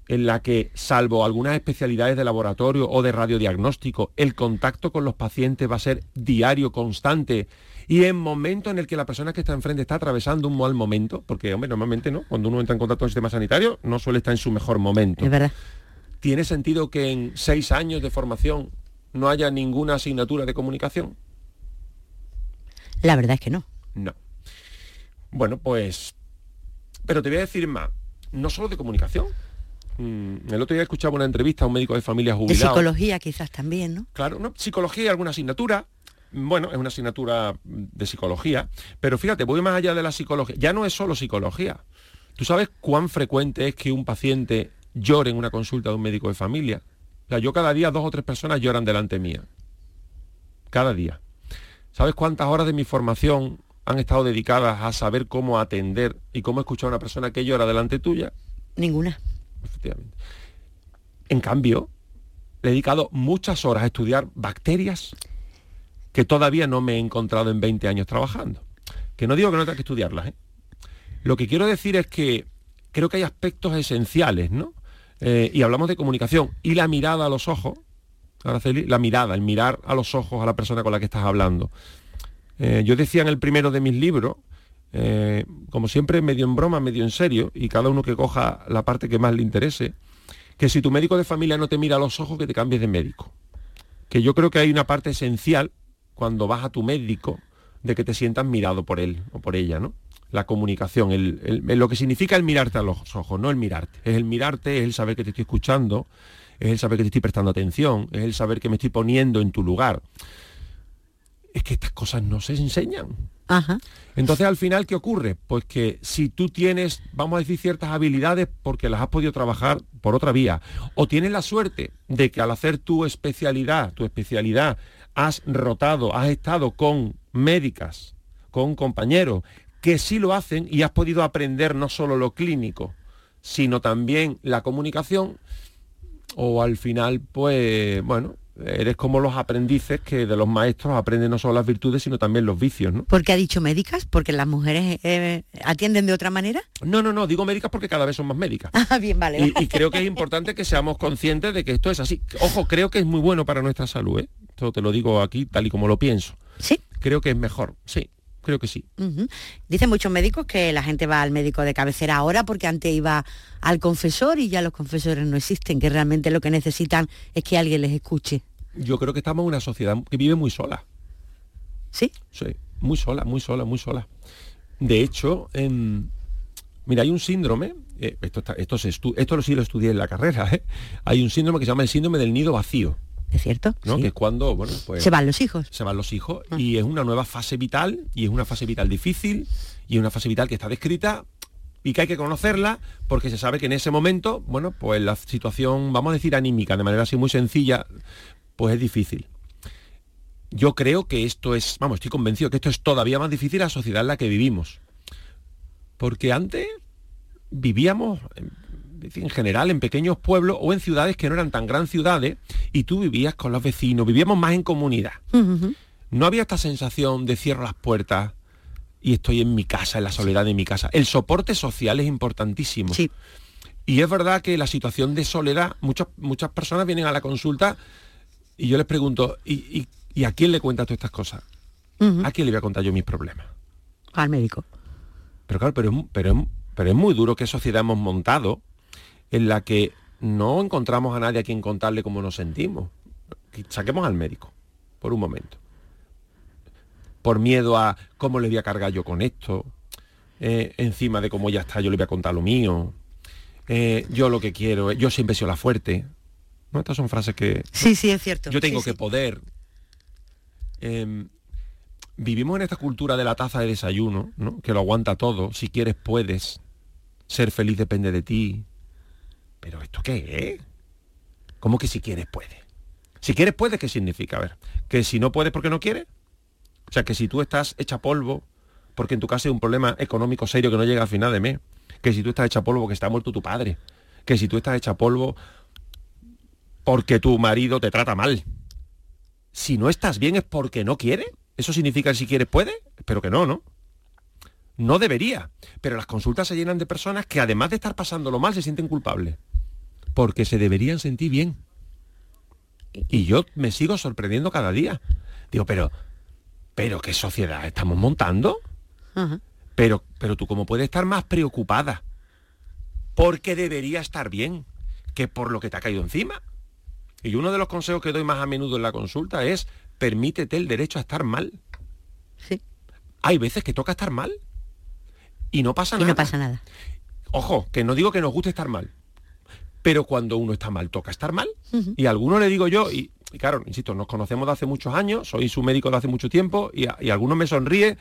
en la que, salvo algunas especialidades de laboratorio o de radiodiagnóstico, el contacto con los pacientes va a ser diario, constante, y en momentos en el que la persona que está enfrente está atravesando un mal momento, porque, hombre, normalmente no, cuando uno entra en contacto con el sistema sanitario, no suele estar en su mejor momento. Es verdad. ¿Tiene sentido que en seis años de formación no haya ninguna asignatura de comunicación? La verdad es que no. No. Bueno, pues... Pero te voy a decir más, no solo de comunicación. Mm, El otro día escuchaba una entrevista a un médico de familia De jubilado. psicología quizás también, ¿no? Claro, no, psicología y alguna asignatura. Bueno, es una asignatura de psicología, pero fíjate, voy más allá de la psicología. Ya no es solo psicología. ¿Tú sabes cuán frecuente es que un paciente llore en una consulta de un médico de familia? O sea, yo cada día dos o tres personas lloran delante mía. Cada día. ¿Sabes cuántas horas de mi formación han estado dedicadas a saber cómo atender y cómo escuchar a una persona que llora delante tuya? Ninguna. Efectivamente. En cambio, le he dedicado muchas horas a estudiar bacterias que todavía no me he encontrado en 20 años trabajando. Que no digo que no tenga que estudiarlas, ¿eh? Lo que quiero decir es que creo que hay aspectos esenciales, ¿no? Eh, y hablamos de comunicación y la mirada a los ojos, la mirada, el mirar a los ojos a la persona con la que estás hablando. Eh, yo decía en el primero de mis libros, eh, como siempre medio en broma, medio en serio, y cada uno que coja la parte que más le interese, que si tu médico de familia no te mira a los ojos, que te cambies de médico. Que yo creo que hay una parte esencial cuando vas a tu médico de que te sientas mirado por él o por ella, ¿no? La comunicación, el- lo que significa el mirarte a los ojos, no el mirarte. Es el mirarte, es el saber que te estoy escuchando, es el saber que te estoy prestando atención, es el saber que me estoy poniendo en tu lugar. Es que estas cosas no se enseñan. Ajá. Entonces, al final, ¿qué ocurre? Pues que si tú tienes, vamos a decir, ciertas habilidades porque las has podido trabajar por otra vía, o tienes la suerte de que al hacer tu especialidad, tu especialidad, has rotado, has estado con médicas, con compañeros, que sí lo hacen y has podido aprender no solo lo clínico, sino también la comunicación, o al final, pues, bueno, eres como los aprendices que de los maestros aprenden no solo las virtudes, sino también los vicios, ¿no? ¿Por qué ha dicho médicas? ¿Porque las mujeres eh, atienden de otra manera? No, no, no, digo médicas porque cada vez son más médicas. Ah, bien, vale. Y, y creo que es importante que seamos conscientes de que esto es así. Ojo, creo que es muy bueno para nuestra salud, ¿eh? Esto te lo digo aquí tal y como lo pienso. Sí. Creo que es mejor, sí, creo que sí. Dicen muchos médicos que la gente va al médico de cabecera ahora porque antes iba al confesor y ya los confesores no existen, que realmente lo que necesitan es que alguien les escuche. Yo creo que estamos en una sociedad que vive muy sola. ¿Sí? Sí, muy sola, muy sola, muy sola. De hecho, em, mira, hay un síndrome, eh, esto, está- esto, se esto sí lo estudié en la carrera, ¿eh? hay un síndrome que se llama el síndrome del nido vacío, ¿Es cierto? ¿no? Sí. Que es cuando, bueno, pues... Se van los hijos. se van los hijos y es una nueva fase vital y es una fase vital difícil y es una fase vital que está descrita y que hay que conocerla porque se sabe que en ese momento, bueno, pues la situación, vamos a decir anímica, de manera así muy sencilla, pues es difícil. Yo creo que esto es, vamos, estoy convencido que esto es todavía más difícil la sociedad en la que vivimos. Porque antes vivíamos en, en general en pequeños pueblos o en ciudades que no eran tan gran ciudades y tú vivías con los vecinos, vivíamos más en comunidad. No había esta sensación de cierro las puertas, y estoy en mi casa, en la soledad de mi casa. El soporte social es importantísimo. Sí. Y es verdad que la situación de soledad, muchas, muchas personas vienen a la consulta y yo les pregunto, ¿y, y- y a quién le cuentas todas estas cosas? ¿A quién le voy a contar yo mis problemas? Al médico. Pero claro, pero, pero, pero es muy duro qué sociedad hemos montado en la que no encontramos a nadie a quien contarle cómo nos sentimos. Que Saquemos al médico, por un momento. Por miedo a cómo le voy a cargar yo con esto. eh, encima de cómo ya está, yo le voy a contar lo mío. eh, yo lo que quiero, yo siempre he sido la fuerte. ¿No? Estas son frases que, Sí, sí, es cierto. yo tengo Sí, que sí. poder. Em, vivimos en esta cultura de la taza de desayuno, ¿no? que lo aguanta todo. Si quieres, puedes. Ser feliz depende de ti. ¿Pero esto qué es? ¿Cómo que si quieres, puedes? Si quieres, puedes, ¿qué significa? A ver, que si no puedes porque no quieres. O sea, que si tú estás hecha polvo porque en tu casa hay un problema económico serio que no llega al final de mes. Que si tú estás hecha polvo porque está muerto tu padre. Que si tú estás hecha polvo porque tu marido te trata mal. Si no estás bien es porque no quiere. ¿Eso significa que si quieres puede? Espero que no, ¿no? No debería. Pero las consultas se llenan de personas que además de estar pasándolo mal se sienten culpables. Porque se deberían sentir bien. Y yo me sigo sorprendiendo cada día. Digo, pero, pero ¿qué sociedad estamos montando? Ajá. Pero, pero tú cómo puedes estar más preocupada porque debería estar bien que por lo que te ha caído encima. Y uno de los consejos que doy más a menudo en la consulta es permítete el derecho a estar mal. Sí. Hay veces que toca estar mal y no pasa Y nada. no pasa nada. Ojo, que no digo que nos guste estar mal, pero cuando uno está mal, toca estar mal. Y a algunos le digo yo, y, y claro, insisto, nos conocemos de hace muchos años, soy su médico de hace mucho tiempo, y a, y a algunos me sonríe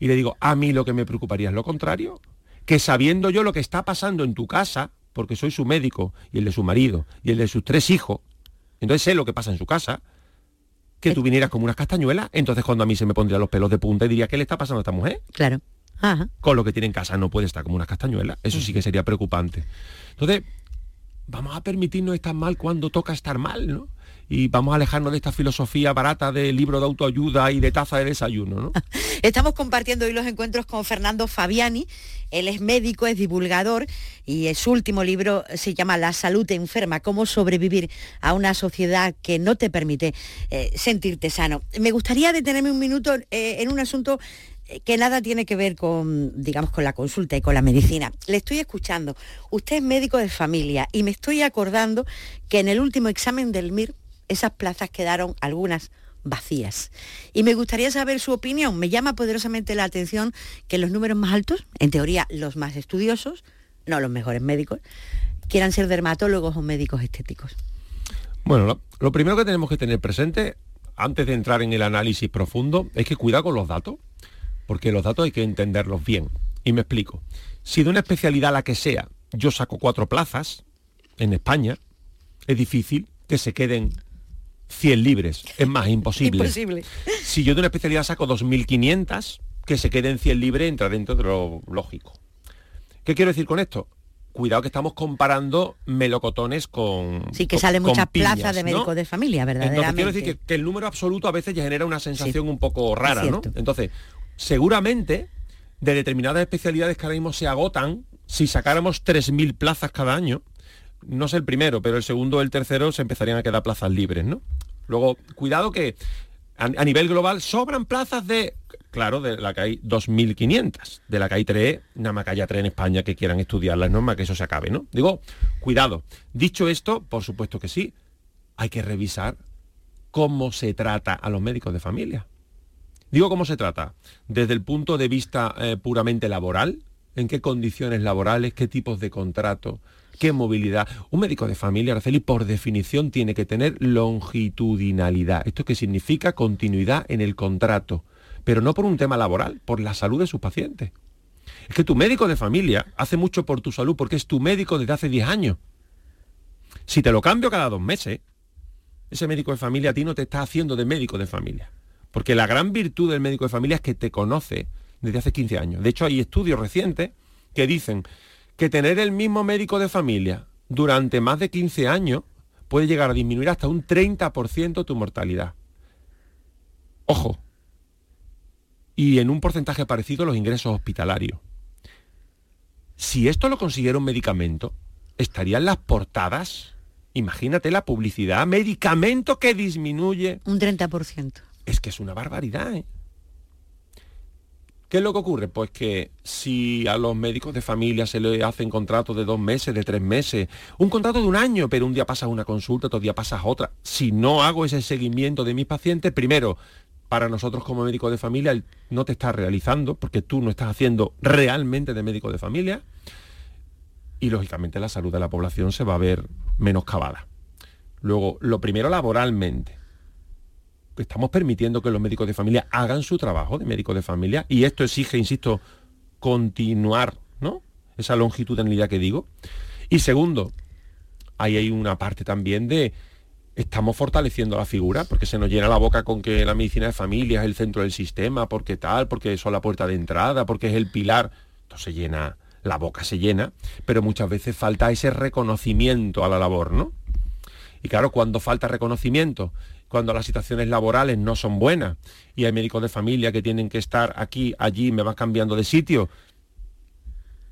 y le digo, a mí lo que me preocuparía es lo contrario, que sabiendo yo lo que está pasando en tu casa, porque soy su médico, y el de su marido, y el de sus tres hijos, entonces sé lo que pasa en su casa, que tú vinieras como unas castañuelas, entonces cuando a mí se me pondrían los pelos de punta y diría, ¿qué le está pasando a esta mujer? Claro. Ajá. con lo que tiene en casa no puede estar como unas castañuelas. Eso sí que sería preocupante. Entonces, vamos a permitirnos estar mal cuando toca estar mal, ¿no? Y vamos a alejarnos de esta filosofía barata de libro de autoayuda y de taza de desayuno, ¿no? Estamos compartiendo hoy los encuentros con Fernando Fabiani. Él es médico, es divulgador y su último libro se llama La salud enferma, cómo sobrevivir a una sociedad que no te permite eh, sentirte sano. Me gustaría detenerme un minuto eh, en un asunto que nada tiene que ver con, digamos, con la consulta y con la medicina. Le estoy escuchando. Usted es médico de familia y me estoy acordando que en el último examen del MIR esas plazas quedaron algunas vacías. Y me gustaría saber su opinión. Me llama poderosamente la atención que los números más altos, en teoría los más estudiosos, no los mejores médicos, quieran ser dermatólogos o médicos estéticos. Bueno, lo, primero que tenemos que tener presente, antes de entrar en el análisis profundo, es que cuidar con los datos, porque los datos hay que entenderlos bien. Y me explico. Si de una especialidad la que sea, yo saco cuatro plazas en España, es difícil que se queden 100 libres. Es más, imposible. Imposible. Si yo de una especialidad saco 2.500, que se queden 100 libres entra dentro de lo lógico. ¿Qué quiero decir con esto? Cuidado que estamos comparando melocotones con Sí, que con- salen muchas piñas, plazas de ¿no? médicos de familia, Entonces verdaderamente. quiero decir que, que el número absoluto a veces ya genera una sensación Sí, un poco rara, ¿no? Entonces, seguramente de determinadas especialidades que ahora mismo se agotan, si sacáramos 3.000 plazas cada año, no sé el primero, pero el segundo o el tercero se empezarían a quedar plazas libres, ¿no? Luego, cuidado que a, nivel global sobran plazas de, claro, de la que hay 2.500, de la que hay 3, nada más que haya 3 en España que quieran estudiarlas, no más que eso se acabe, ¿no? Digo, cuidado. Dicho esto, por supuesto que sí, hay que revisar cómo se trata a los médicos de familia. Digo cómo se trata, desde el punto de vista eh, puramente laboral, en qué condiciones laborales, qué tipos de contrato, qué movilidad. Un médico de familia, Araceli, por definición tiene que tener longitudinalidad. ¿Esto qué significa? Continuidad en el contrato, pero no por un tema laboral, por la salud de sus pacientes. Es que tu médico de familia hace mucho por tu salud porque es tu médico desde hace 10 años. Si te lo cambio cada dos meses, ese médico de familia a ti no te está haciendo de médico de familia. Porque la gran virtud del médico de familia es que te conoce desde hace 15 años. De hecho, hay estudios recientes que dicen que tener el mismo médico de familia durante más de 15 años puede llegar a disminuir hasta un 30% tu mortalidad. Ojo, y en un porcentaje parecido los ingresos hospitalarios. Si esto lo consiguiera un medicamento, estarían las portadas. Imagínate la publicidad, medicamento que disminuye. Un 30%. Es que es una barbaridad. ¿eh? ¿Qué es lo que ocurre? Pues que si a los médicos de familia se le hacen contratos de dos meses, de tres meses, un contrato de un año, pero un día pasas una consulta, otro día pasas otra. Si no hago ese seguimiento de mis pacientes, primero, para nosotros como médicos de familia no te estás realizando, porque tú no estás haciendo realmente de médico de familia, y lógicamente la salud de la población se va a ver menoscabada. Luego, lo primero laboralmente estamos permitiendo que los médicos de familia hagan su trabajo de médico de familia y esto exige, insisto, continuar, ¿no? Esa longitudinalidad que digo. Y segundo, ahí hay una parte también de estamos fortaleciendo la figura, porque se nos llena la boca con que la medicina de familia es el centro del sistema, porque tal, porque son la puerta de entrada, porque es el pilar. Entonces se llena, la boca se llena, pero muchas veces falta ese reconocimiento a la labor, ¿no? Y claro, cuando falta reconocimiento cuando las situaciones laborales no son buenas y hay médicos de familia que tienen que estar aquí, allí, me van cambiando de sitio.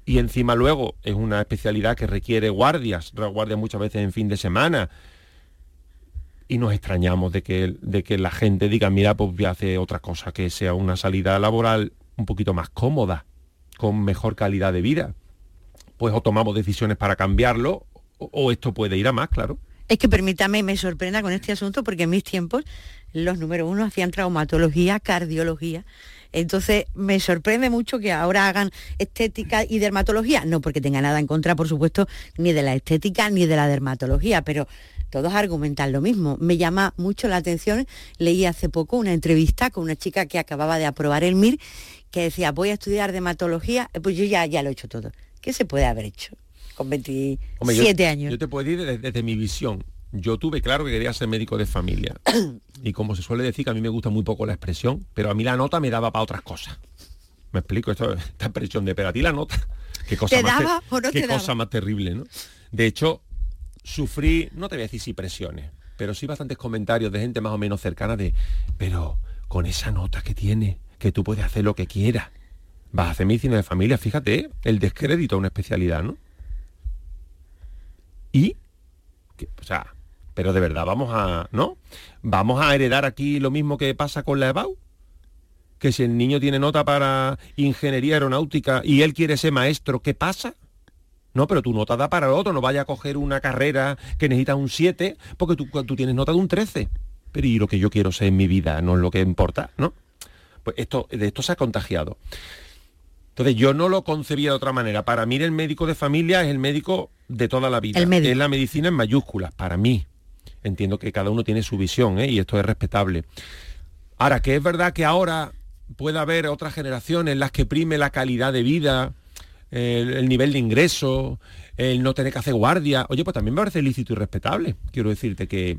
Y encima luego es una especialidad que requiere guardias, guardias muchas veces en fin de semana. Y nos extrañamos de que, de que la gente diga, mira, pues voy a hacer otra cosa, que sea una salida laboral un poquito más cómoda, con mejor calidad de vida. Pues o tomamos decisiones para cambiarlo, o, o esto puede ir a más, claro. Es que permítame, me sorprenda con este asunto porque en mis tiempos los número uno hacían traumatología, cardiología. Entonces me sorprende mucho que ahora hagan estética y dermatología. No porque tenga nada en contra, por supuesto, ni de la estética ni de la dermatología, pero todos argumentan lo mismo. Me llama mucho la atención, leí hace poco una entrevista con una chica que acababa de aprobar el MIR, que decía, voy a estudiar dermatología, pues yo ya, ya lo he hecho todo. ¿Qué se puede haber hecho? Con 27 años. Yo te puedo decir desde, mi visión. Yo tuve claro que quería ser médico de familia. y como se suele decir, que a mí me gusta muy poco la expresión, pero a mí la nota me daba para otras cosas. Me explico, esta expresión de, pero a ti la nota. Qué cosa, más, qué cosa más terrible, ¿no? De hecho, sufrí, no te voy a decir si presiones, pero sí bastantes comentarios de gente más o menos cercana de, pero con esa nota que tiene, que tú puedes hacer lo que quieras. Vas a hacer medicina de familia, fíjate, el descrédito a una especialidad, ¿no? Y, o sea, pero de verdad vamos a, ¿no? Vamos a heredar aquí lo mismo que pasa con la EBAU, que si el niño tiene nota para ingeniería aeronáutica y él quiere ser maestro, ¿qué pasa? No, pero tu nota da para otro, no vaya a coger una carrera que necesita un 7 porque tú, tú tienes nota de un 13. Pero y lo que yo quiero ser en mi vida no es lo que importa, ¿no? Pues esto, de esto se ha contagiado. Entonces yo no lo concebía de otra manera. Para mí el médico de familia es el médico de toda la vida. Es la medicina en mayúsculas, para mí. Entiendo que cada uno tiene su visión ¿eh? y esto es respetable. Ahora, que es verdad que ahora puede haber otras generaciones en las que prime la calidad de vida, el, el, nivel de ingreso, el no tener que hacer guardia. Oye, pues también me parece lícito y respetable. Quiero decirte que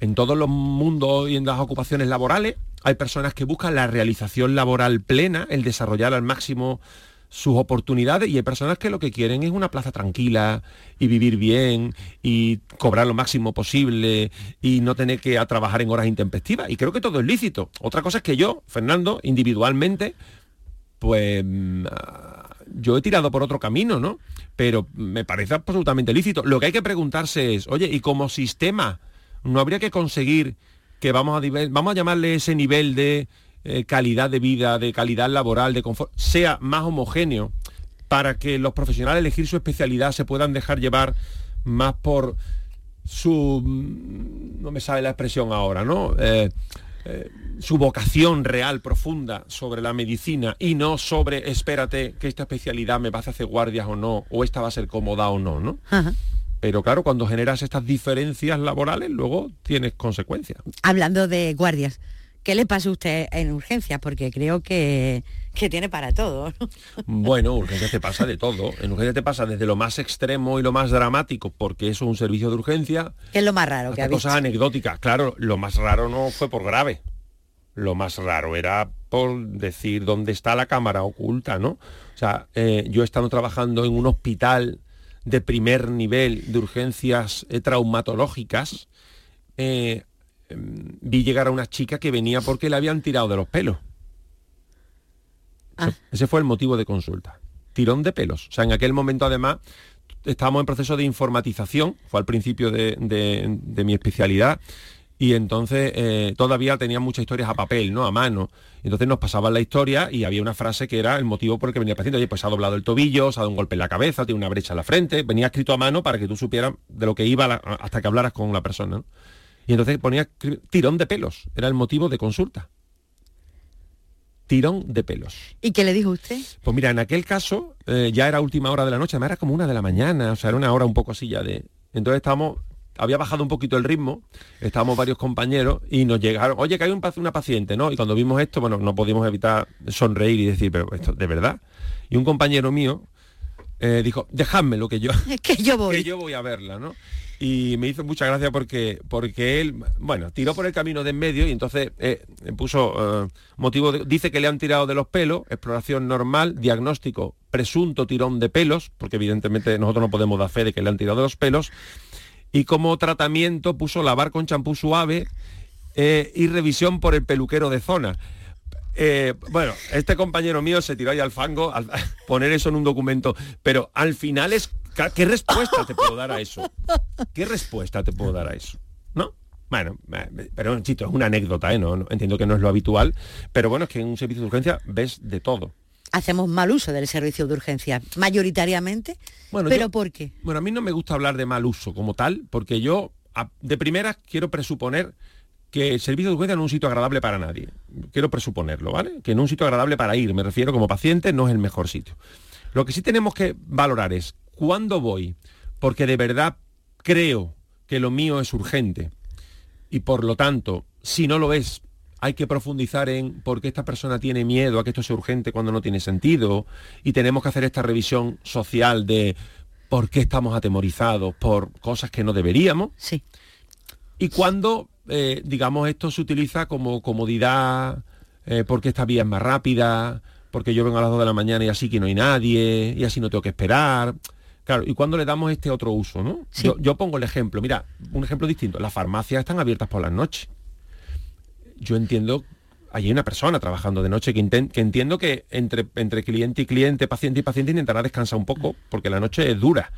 en todos los mundos y en las ocupaciones laborales hay personas que buscan la realización laboral plena, el desarrollar al máximo sus oportunidades y hay personas que lo que quieren es una plaza tranquila y vivir bien y cobrar lo máximo posible y no tener que trabajar en horas intempestivas. Y creo que todo es lícito. Otra cosa es que yo, Fernando, individualmente, pues mm, yo he tirado por otro camino, ¿no? Pero me parece absolutamente lícito. Lo que hay que preguntarse es, oye, ¿y como sistema no habría que conseguir que vamos a, vamos a llamarle ese nivel de eh, calidad de vida, de calidad laboral, de confort, sea más homogéneo para que los profesionales elegir su especialidad se puedan dejar llevar más por su, mm, no me sabe la expresión ahora, ¿no? Eh, eh, su vocación real, profunda sobre la medicina y no sobre, espérate, que esta especialidad me va a hacer guardias o no, o esta va a ser cómoda o no, ¿no? Pero claro, cuando generas estas diferencias laborales, luego tienes consecuencias. Hablando de guardias, ¿qué le pasa a usted en urgencias? Porque creo que, tiene para todo. Bueno, urgencias te pasa de todo. En urgencias te pasa desde lo más extremo y lo más dramático, porque eso es un servicio de urgencia. ¿Qué es lo más raro que ha Cosas anecdóticas. Claro, lo más raro no fue por grave. Lo más raro era por decir dónde está la cámara oculta, ¿no? O sea, eh, yo he estado trabajando en un hospital de primer nivel de urgencias eh, traumatológicas, eh, em, vi llegar a una chica que venía porque le habían tirado de los pelos. Ah. Ese, ese fue el motivo de consulta. Tirón de pelos. O sea, en aquel momento además estábamos en proceso de informatización, fue al principio de, de- de mi especialidad, y entonces eh, todavía tenían muchas historias a papel, ¿no? A mano. Entonces nos pasaban la historia y había una frase que era el motivo por el que venía el paciente. Oye, pues se ha doblado el tobillo, se ha dado un golpe en la cabeza, tiene una brecha en la frente. Venía escrito a mano para que tú supieras de lo que iba la- hasta que hablaras con la persona. ¿no? Y entonces ponía tirón de pelos. Era el motivo de consulta. Tirón de pelos. ¿Y qué le dijo usted? Pues mira, en aquel caso eh, ya era última hora de la noche, además era como una de la mañana, o sea, era una hora un poco así ya de... Entonces estábamos, había bajado un poquito el ritmo, estábamos varios compañeros y nos llegaron, oye, que hay un, una paciente, ¿no? Y cuando vimos esto, bueno, no pudimos evitar sonreír y decir, pero esto, ¿de verdad? Y un compañero mío eh, dijo, dejádmelo que yo, que yo voy. que yo voy a verla, ¿no? Y me hizo mucha gracia porque, porque él, bueno, tiró por el camino de en medio y entonces eh, puso eh, motivo, de- dice que le han tirado de los pelos, exploración normal, diagnóstico, presunto tirón de pelos, porque evidentemente nosotros no podemos dar fe de que le han tirado de los pelos, y como tratamiento puso lavar con champú suave eh, y revisión por el peluquero de zona. Eh, bueno, este compañero mío se tiró ahí al fango al poner eso en un documento, pero al final es ¿qué respuesta te puedo dar a eso? ¿Qué respuesta te puedo dar a eso? ¿No? Bueno, eh, pero chito, es una anécdota, no- entiendo que no es lo habitual, pero bueno, es que en un servicio de urgencia ves de todo. Hacemos mal uso del servicio de urgencia, mayoritariamente. Bueno, ¿Pero yo- por qué? Bueno, a mí no me gusta hablar de mal uso como tal, porque yo a- de primeras quiero presuponer que el servicio de urgencia no es un sitio agradable para nadie. Quiero presuponerlo, ¿vale? Que no es un sitio agradable para ir, me refiero como paciente, no es el mejor sitio. Lo que sí tenemos que valorar es cuándo voy, porque de verdad creo que lo mío es urgente y por lo tanto, si no lo es, hay que profundizar en por qué esta persona tiene miedo a que esto sea urgente cuando no tiene sentido y tenemos que hacer esta revisión social de por qué estamos atemorizados por cosas que no deberíamos Sí. y cuando, eh, digamos, esto se utiliza como comodidad, eh, porque esta vía es más rápida, porque yo vengo a las 2 de la mañana y así que no hay nadie, y así no tengo que esperar. Claro, y cuando le damos este otro uso, ¿no? Sí. Yo, yo pongo el ejemplo, mira, un ejemplo distinto. Las farmacias están abiertas por las noches. Yo entiendo, hay una persona trabajando de noche que, entiendo que entre, entre cliente y cliente, paciente y paciente intentará descansar un poco, porque la noche es dura.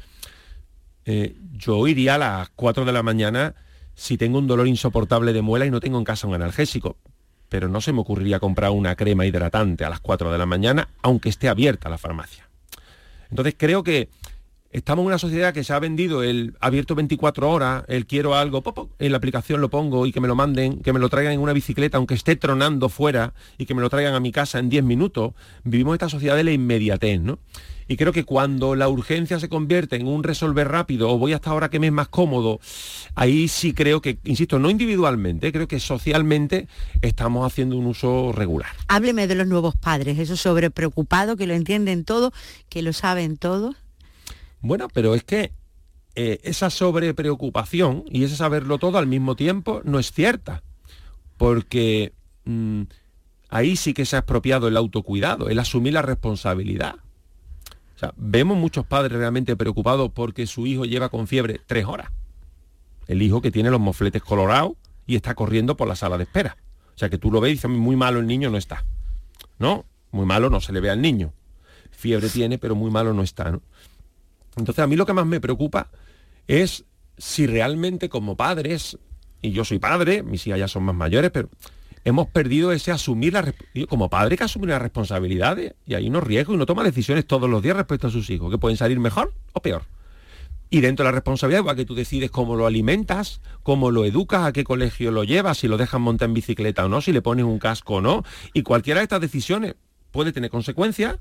Eh, yo iría a las 4 de la mañana si tengo un dolor insoportable de muela y no tengo en casa un analgésico. Pero no se me ocurriría comprar una crema hidratante a las 4 de la mañana, aunque esté abierta la farmacia. Entonces creo que estamos en una sociedad que se ha vendido el abierto 24 horas, el quiero algo, pop, en la aplicación lo pongo y que me lo manden, que me lo traigan en una bicicleta, aunque esté tronando fuera, y que me lo traigan a mi casa en 10 minutos. Vivimos esta sociedad de la inmediatez, ¿no? Y creo que cuando la urgencia se convierte en un resolver rápido o voy hasta ahora que me es más cómodo, ahí sí creo que, insisto, no individualmente, creo que socialmente estamos haciendo un uso regular. Hábleme de los nuevos padres, esos sobrepreocupados que lo entienden todo, que lo saben todo. Bueno, pero es que eh, esa sobrepreocupación y ese saberlo todo al mismo tiempo no es cierta. Porque mm, ahí sí que se ha expropiado el autocuidado, el asumir la responsabilidad. O sea, vemos muchos padres realmente preocupados porque su hijo lleva con fiebre tres horas. El hijo que tiene los mofletes colorados y está corriendo por la sala de espera. O sea, que tú lo ves y dices, muy malo el niño no está. No, muy malo no se le ve al niño. Fiebre tiene, pero muy malo no está. Entonces a mí lo que más me preocupa es si realmente como padres, y yo soy padre, mis hijas ya son más mayores, pero hemos perdido ese asumir la como padre que asumir las responsabilidades y ahí uno riesgo y uno toma decisiones todos los días respecto a sus hijos, que pueden salir mejor o peor. Y dentro de la responsabilidad, igual que tú decides cómo lo alimentas, cómo lo educas, a qué colegio lo llevas, si lo dejas montar en bicicleta o no, si le pones un casco o no. Y cualquiera de estas decisiones puede tener consecuencias.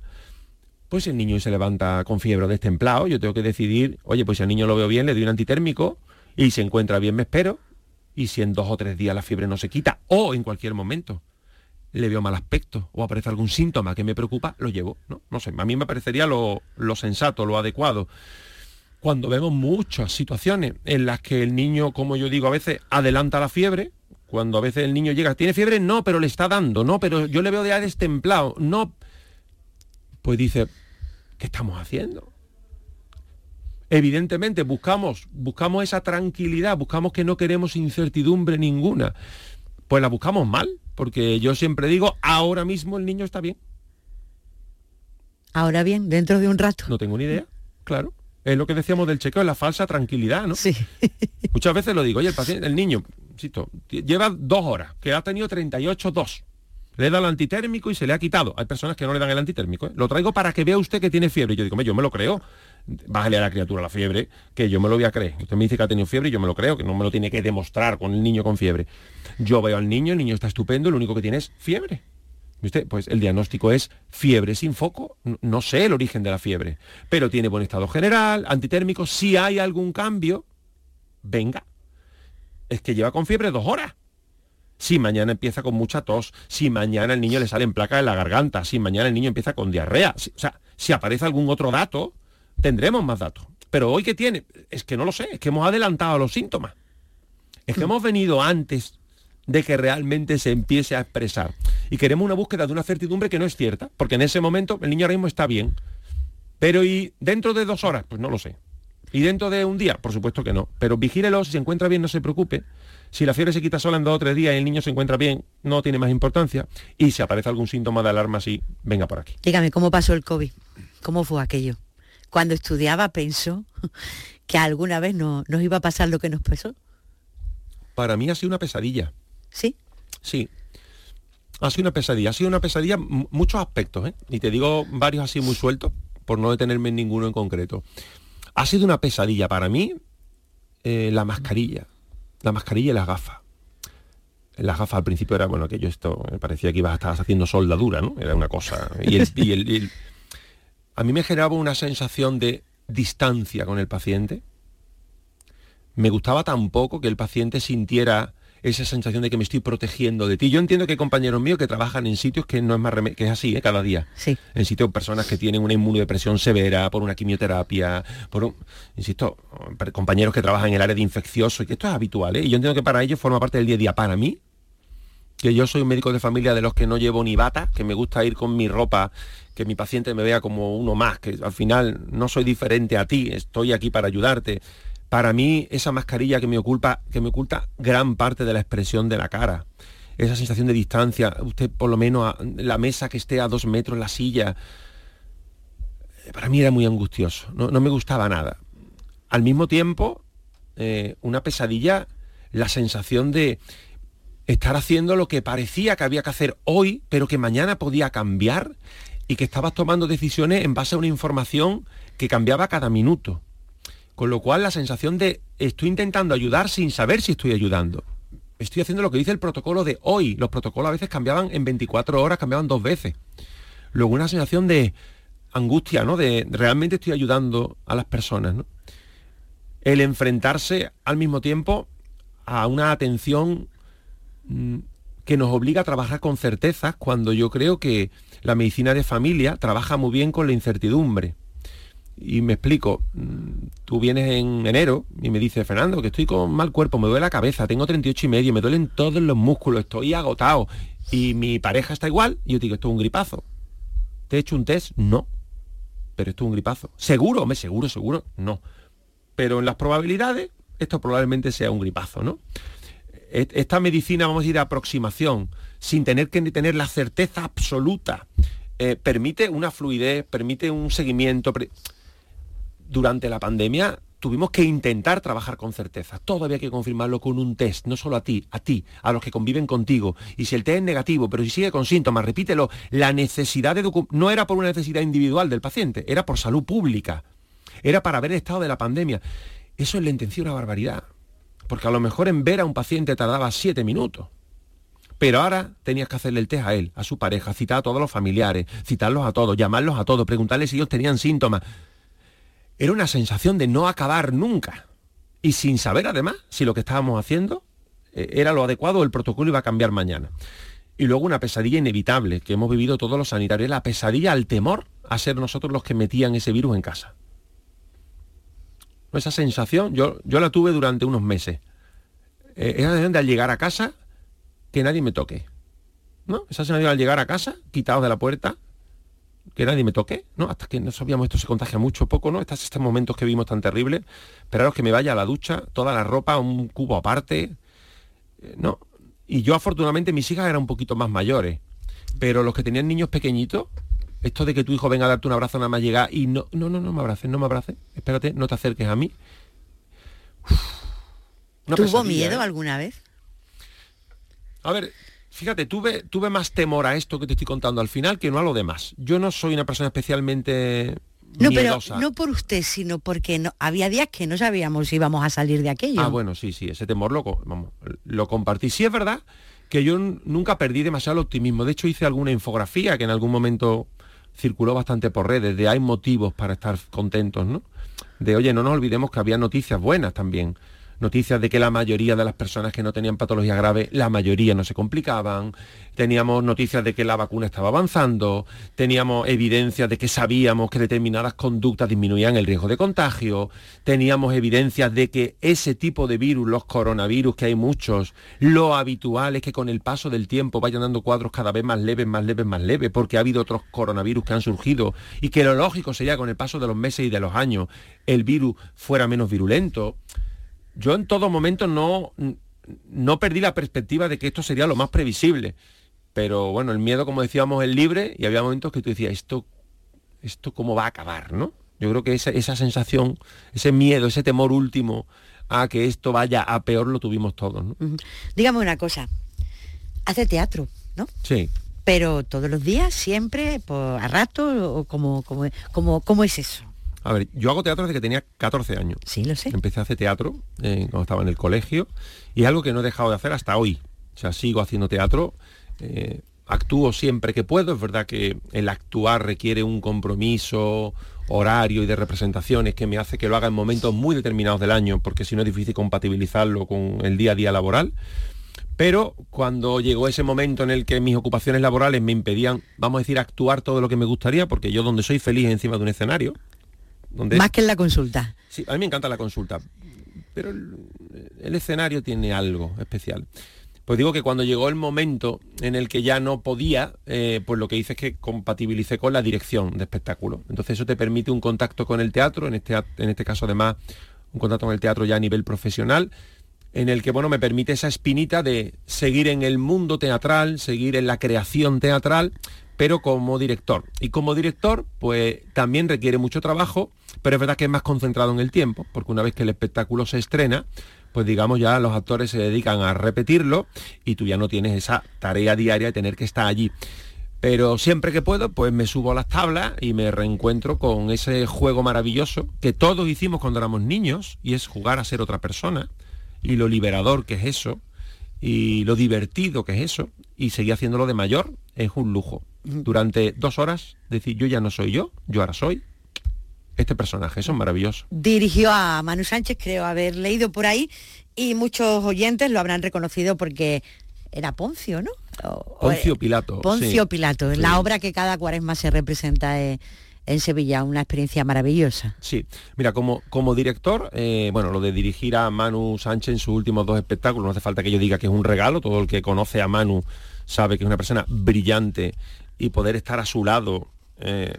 Pues el niño se levanta con fiebre destemplado, yo tengo que decidir, oye, pues si al niño lo veo bien, le doy un antitérmico y se encuentra bien me espero. Y si en dos o tres días la fiebre no se quita, o en cualquier momento le veo mal aspecto o aparece algún síntoma que me preocupa, lo llevo. No, sé, a mí me parecería lo, lo sensato, lo adecuado cuando vemos muchas situaciones en las que el niño, como yo digo, a veces adelanta la fiebre, cuando a veces el niño llega, ¿tiene fiebre? No, pero le está dando, no, pero yo le veo ya destemplado, no. Pues dice, ¿qué estamos haciendo? Evidentemente buscamos, buscamos esa tranquilidad, buscamos que no queremos incertidumbre ninguna. Pues la buscamos mal, porque yo siempre digo, ahora mismo el niño está bien. Ahora bien, dentro de un rato. No tengo ni idea, claro. Es lo que decíamos del chequeo, es la falsa tranquilidad, ¿no? Sí. Muchas veces lo digo, oye, el paciente, el niño, insisto, lleva dos horas, que ha tenido 38 dos. Le da el antitérmico y se le ha quitado. Hay personas que no le dan el antitérmico. ¿eh? Lo traigo para que vea usted que tiene fiebre. Y yo digo, "Hombre, yo me lo creo. Bájale a la criatura la fiebre, que yo me lo voy a creer. Usted me dice que ha tenido fiebre y yo me lo creo, que no me lo tiene que demostrar con el niño con fiebre. Yo veo al niño, el niño está estupendo, lo único que tiene es fiebre. ¿Viste? Pues el diagnóstico es fiebre sin foco. No sé el origen de la fiebre, pero tiene buen estado general, antitérmico. Si hay algún cambio, venga. Es que lleva con fiebre dos horas. Si mañana empieza con mucha tos, si mañana el niño le salen placas en la garganta, si mañana el niño empieza con diarrea, si- o sea, si aparece algún otro dato, tendremos más datos. Pero hoy que tiene, es que no lo sé, es que hemos adelantado los síntomas. Es que hemos venido antes de que realmente se empiece a expresar. Y queremos una búsqueda de una certidumbre que no es cierta, porque en ese momento el niño ahora mismo está bien. Pero ¿y dentro de dos horas? Pues no lo sé. ¿Y dentro de un día? Por supuesto que no. Pero vigílelo, si se encuentra bien, no se preocupe. Si la fiebre se quita sola en dos o tres días y el niño se encuentra bien, no tiene más importancia. Y si aparece algún síntoma de alarma así, venga por aquí. Dígame, ¿cómo pasó el COVID? ¿Cómo fue aquello? Cuando estudiaba pensó que alguna vez no, nos iba a pasar lo que nos pasó. Para mí ha sido una pesadilla. ¿Sí? Sí. Ha sido una pesadilla. Ha sido una pesadilla muchos aspectos, ¿eh? Y te digo varios así muy sueltos, por no detenerme en ninguno en concreto. Ha sido una pesadilla para mí eh, la mascarilla. La mascarilla y las gafas. Las gafas al principio era, bueno, aquello esto, me parecía que ibas a haciendo soldadura, ¿no? Era una cosa. Y y el- a mí me generaba una sensación de distancia con el paciente. Me gustaba tampoco que el paciente sintiera esa sensación de que me estoy protegiendo de ti. Yo entiendo que hay compañeros míos que trabajan en sitios que no es más que es así, ¿eh? cada día. Sí. En sitios personas que tienen una inmunodepresión severa por una quimioterapia, por un, insisto, compañeros que trabajan en el área de infeccioso, y que esto es habitual, ¿eh? Y yo entiendo que para ellos forma parte del día a día. Para mí, que yo soy un médico de familia de los que no llevo ni bata, que me gusta ir con mi ropa, que mi paciente me vea como uno más, que al final no soy diferente a ti, estoy aquí para ayudarte. Para mí, esa mascarilla que me oculta, que me oculta gran parte de la expresión de la cara, esa sensación de distancia, usted por lo menos la mesa que esté a dos metros, la silla, eh, para mí era muy angustioso, no, no me gustaba nada. Al mismo tiempo, eh, una pesadilla, la sensación de estar haciendo lo que parecía que había que hacer hoy, pero que mañana podía cambiar y que estabas tomando decisiones en base a una información que cambiaba cada minuto. Con lo cual la sensación de estoy intentando ayudar sin saber si estoy ayudando. Estoy haciendo lo que dice el protocolo de hoy. Los protocolos a veces cambiaban en 24 horas, cambiaban dos veces. Luego una sensación de angustia, ¿no? De realmente estoy ayudando a las personas. El enfrentarse al mismo tiempo a una atención mm, que nos obliga a trabajar con certezas cuando yo creo que la medicina de familia trabaja muy bien con la incertidumbre. Y me explico, mm, tú vienes en enero y me dices, Fernando, que estoy con mal cuerpo, me duele la cabeza, tengo 38 y medio, me duelen todos los músculos, estoy agotado y mi pareja está igual, y yo digo, esto es un gripazo. ¿Te he hecho un test? No. Pero esto es un gripazo. ¿Seguro? Me seguro, seguro, no. Pero en las probabilidades, esto probablemente sea un gripazo, ¿no? Et- Esta medicina, vamos a decir, de aproximación, sin tener que tener la certeza absoluta, eh, permite una fluidez, permite un seguimiento. Durante la pandemia tuvimos que intentar trabajar con certeza. Todo había que confirmarlo con un test, no solo a ti, a ti, a los que conviven contigo. Y si el test es negativo, pero si sigue con síntomas, repítelo, la necesidad de no era por una necesidad individual del paciente, era por salud pública. Era para ver el estado de la pandemia. Eso es la intención una barbaridad. Porque a lo mejor en ver a un paciente tardaba siete minutos. Pero ahora tenías que hacerle el test a él, a su pareja, citar a todos los familiares, citarlos a todos, llamarlos a todos, preguntarles si ellos tenían síntomas. Era una sensación de no acabar nunca. Y sin saber además si lo que estábamos haciendo eh, era lo adecuado o el protocolo iba a cambiar mañana. Y luego una pesadilla inevitable que hemos vivido todos los sanitarios, la pesadilla al temor a ser nosotros los que metían ese virus en casa. Esa sensación yo, yo la tuve durante unos meses. Eh, esa sensación de al llegar a casa que nadie me toque. ¿No? Esa sensación al llegar a casa, quitados de la puerta, que nadie me toque, ¿no? Hasta que no sabíamos esto se contagia mucho poco, ¿no? Estos, estos momentos que vimos tan terribles. Esperaros que me vaya a la ducha, toda la ropa, un cubo aparte. eh, ¿No? Y yo afortunadamente mis hijas eran un poquito más mayores. Pero los que tenían niños pequeñitos, Esto de que tu hijo venga a darte un abrazo nada más llegar y no, no, no, no me abraces, no me abraces, espérate, no te acerques a mí. ¿Tuvo miedo ¿eh? alguna vez? A ver, fíjate, tuve, tuve más temor a esto que te estoy contando al final que no a lo demás. Yo no soy una persona especialmente no, pero no por usted, sino porque no, había días que no sabíamos si íbamos a salir de aquello. Ah, bueno, sí, sí, ese temor lo, vamos, lo compartí. Sí es verdad que yo nunca perdí demasiado el optimismo. De hecho, hice alguna infografía que en algún momento circuló bastante por redes, de hay motivos para estar contentos, ¿no? De, oye, no nos olvidemos que había noticias buenas también noticias de que la mayoría de las personas que no tenían patología grave, la mayoría no se complicaban, teníamos noticias de que la vacuna estaba avanzando, teníamos evidencias de que sabíamos que determinadas conductas disminuían el riesgo de contagio, teníamos evidencias de que ese tipo de virus, los coronavirus, que hay muchos, lo habitual es que con el paso del tiempo vayan dando cuadros cada vez más leves, más leves, más leves, porque ha habido otros coronavirus que han surgido y que lo lógico sería con el paso de los meses y de los años el virus fuera menos virulento yo en todo momento no, no perdí la perspectiva de que esto sería lo más previsible. Pero bueno, el miedo, como decíamos, es libre y había momentos que tú decías, esto, esto cómo va a acabar, ¿no? Yo creo que esa, esa sensación, ese miedo, ese temor último a que esto vaya a peor lo tuvimos todos, ¿no? Dígame una cosa, hace teatro, ¿no? Sí. Pero todos los días, siempre, por, a rato, o como, como, ¿cómo es eso? A ver, yo hago teatro desde que tenía 14 años. Sí, lo sé. Empecé a hacer teatro eh, cuando estaba en el colegio y es algo que no he dejado de hacer hasta hoy. O sea, sigo haciendo teatro, eh, actúo siempre que puedo. Es verdad que el actuar requiere un compromiso horario y de representaciones que me hace que lo haga en momentos muy determinados del año, porque si no es difícil compatibilizarlo con el día a día laboral. Pero cuando llegó ese momento en el que mis ocupaciones laborales me impedían, vamos a decir, actuar todo lo que me gustaría, porque yo donde soy feliz encima de un escenario, más que en la consulta. Sí, a mí me encanta la consulta, pero el, escenario tiene algo especial. Pues digo que cuando llegó el momento en el que ya no podía, eh, pues lo que hice es que compatibilicé con la dirección de espectáculo. Entonces eso te permite un contacto con el teatro, en este, en este caso además un contacto con el teatro ya a nivel profesional, en el que bueno me permite esa espinita de seguir en el mundo teatral, seguir en la creación teatral, pero como director. Y como director, pues también requiere mucho trabajo, pero es verdad que es más concentrado en el tiempo, porque una vez que el espectáculo se estrena, pues digamos ya los actores se dedican a repetirlo y tú ya no tienes esa tarea diaria de tener que estar allí. Pero siempre que puedo, pues me subo a las tablas y me reencuentro con ese juego maravilloso que todos hicimos cuando éramos niños, y es jugar a ser otra persona, y lo liberador que es eso, y lo divertido que es eso, y seguir haciéndolo de mayor, es un lujo. Durante dos horas decir, yo ya no soy yo, yo ahora soy este personaje, eso es maravilloso. Dirigió a Manu Sánchez, creo haber leído por ahí, y muchos oyentes lo habrán reconocido porque era Poncio, ¿no? Poncio Pilato. Poncio Pilato, la obra que cada cuaresma se representa en Sevilla, una experiencia maravillosa. Sí, mira, como, como director, eh, bueno, lo de dirigir a Manu Sánchez en sus últimos dos espectáculos, no hace falta que yo diga que es un regalo, todo el que conoce a Manu sabe que es una persona brillante y poder estar a su lado, eh,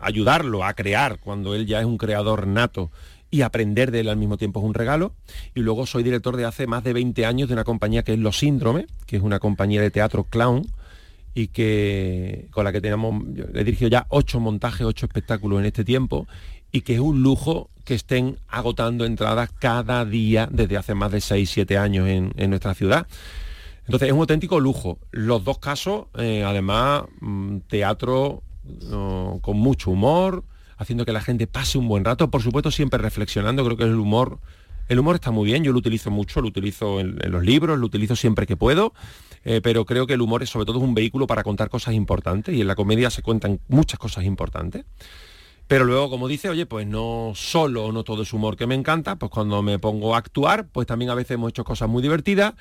ayudarlo a crear cuando él ya es un creador nato y aprender de él al mismo tiempo es un regalo. Y luego soy director de hace más de 20 años de una compañía que es Los Síndrome, que es una compañía de teatro clown y que con la que tenemos, he dirigido ya ocho montajes, ocho espectáculos en este tiempo y que es un lujo que estén agotando entradas cada día desde hace más de 6, 7 años en, nuestra ciudad. Entonces es un auténtico lujo. Los dos casos, eh, además, mm, con mucho humor, haciendo que la gente pase un buen rato, por supuesto siempre reflexionando, creo que el humor, el humor está muy bien, yo lo utilizo mucho, lo utilizo en, los libros, lo utilizo siempre que puedo, eh, pero creo que el humor es sobre todo un vehículo para contar cosas importantes y en la comedia se cuentan muchas cosas importantes. Pero luego, como dice, oye, pues no solo, no todo es humor que me encanta, pues cuando me pongo a actuar, pues también a veces hemos hecho cosas muy divertidas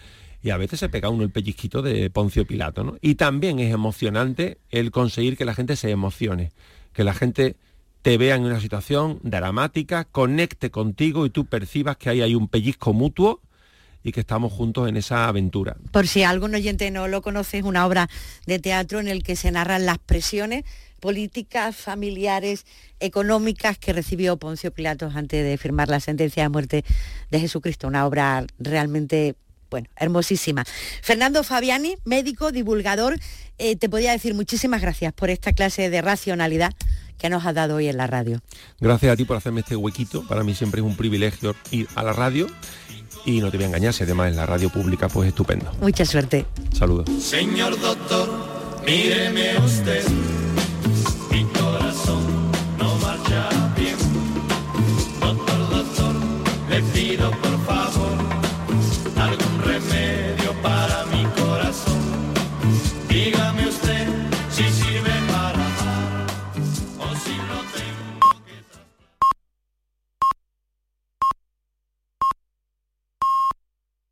y a veces se pega uno el pellizquito de Poncio Pilato, ¿no? Y también es emocionante el conseguir que la gente se emocione, que la gente te vea en una situación dramática, conecte contigo y tú percibas que ahí hay un pellizco mutuo y que estamos juntos en esa aventura. Por si algún oyente no lo conoce, es una obra de teatro en el que se narran las presiones políticas, familiares, económicas que recibió Poncio Pilatos antes de firmar la sentencia de muerte de Jesucristo. Una obra realmente Bueno, hermosísima. Fernando Fabiani, médico, divulgador, eh, te podía decir muchísimas gracias por esta clase de racionalidad que nos has dado hoy en la radio. Gracias a ti por hacerme este huequito. Para mí siempre es un privilegio ir a la radio y no te voy a engañar, si además en la radio pública pues estupendo. Mucha suerte. Saludos. Señor doctor, míreme usted,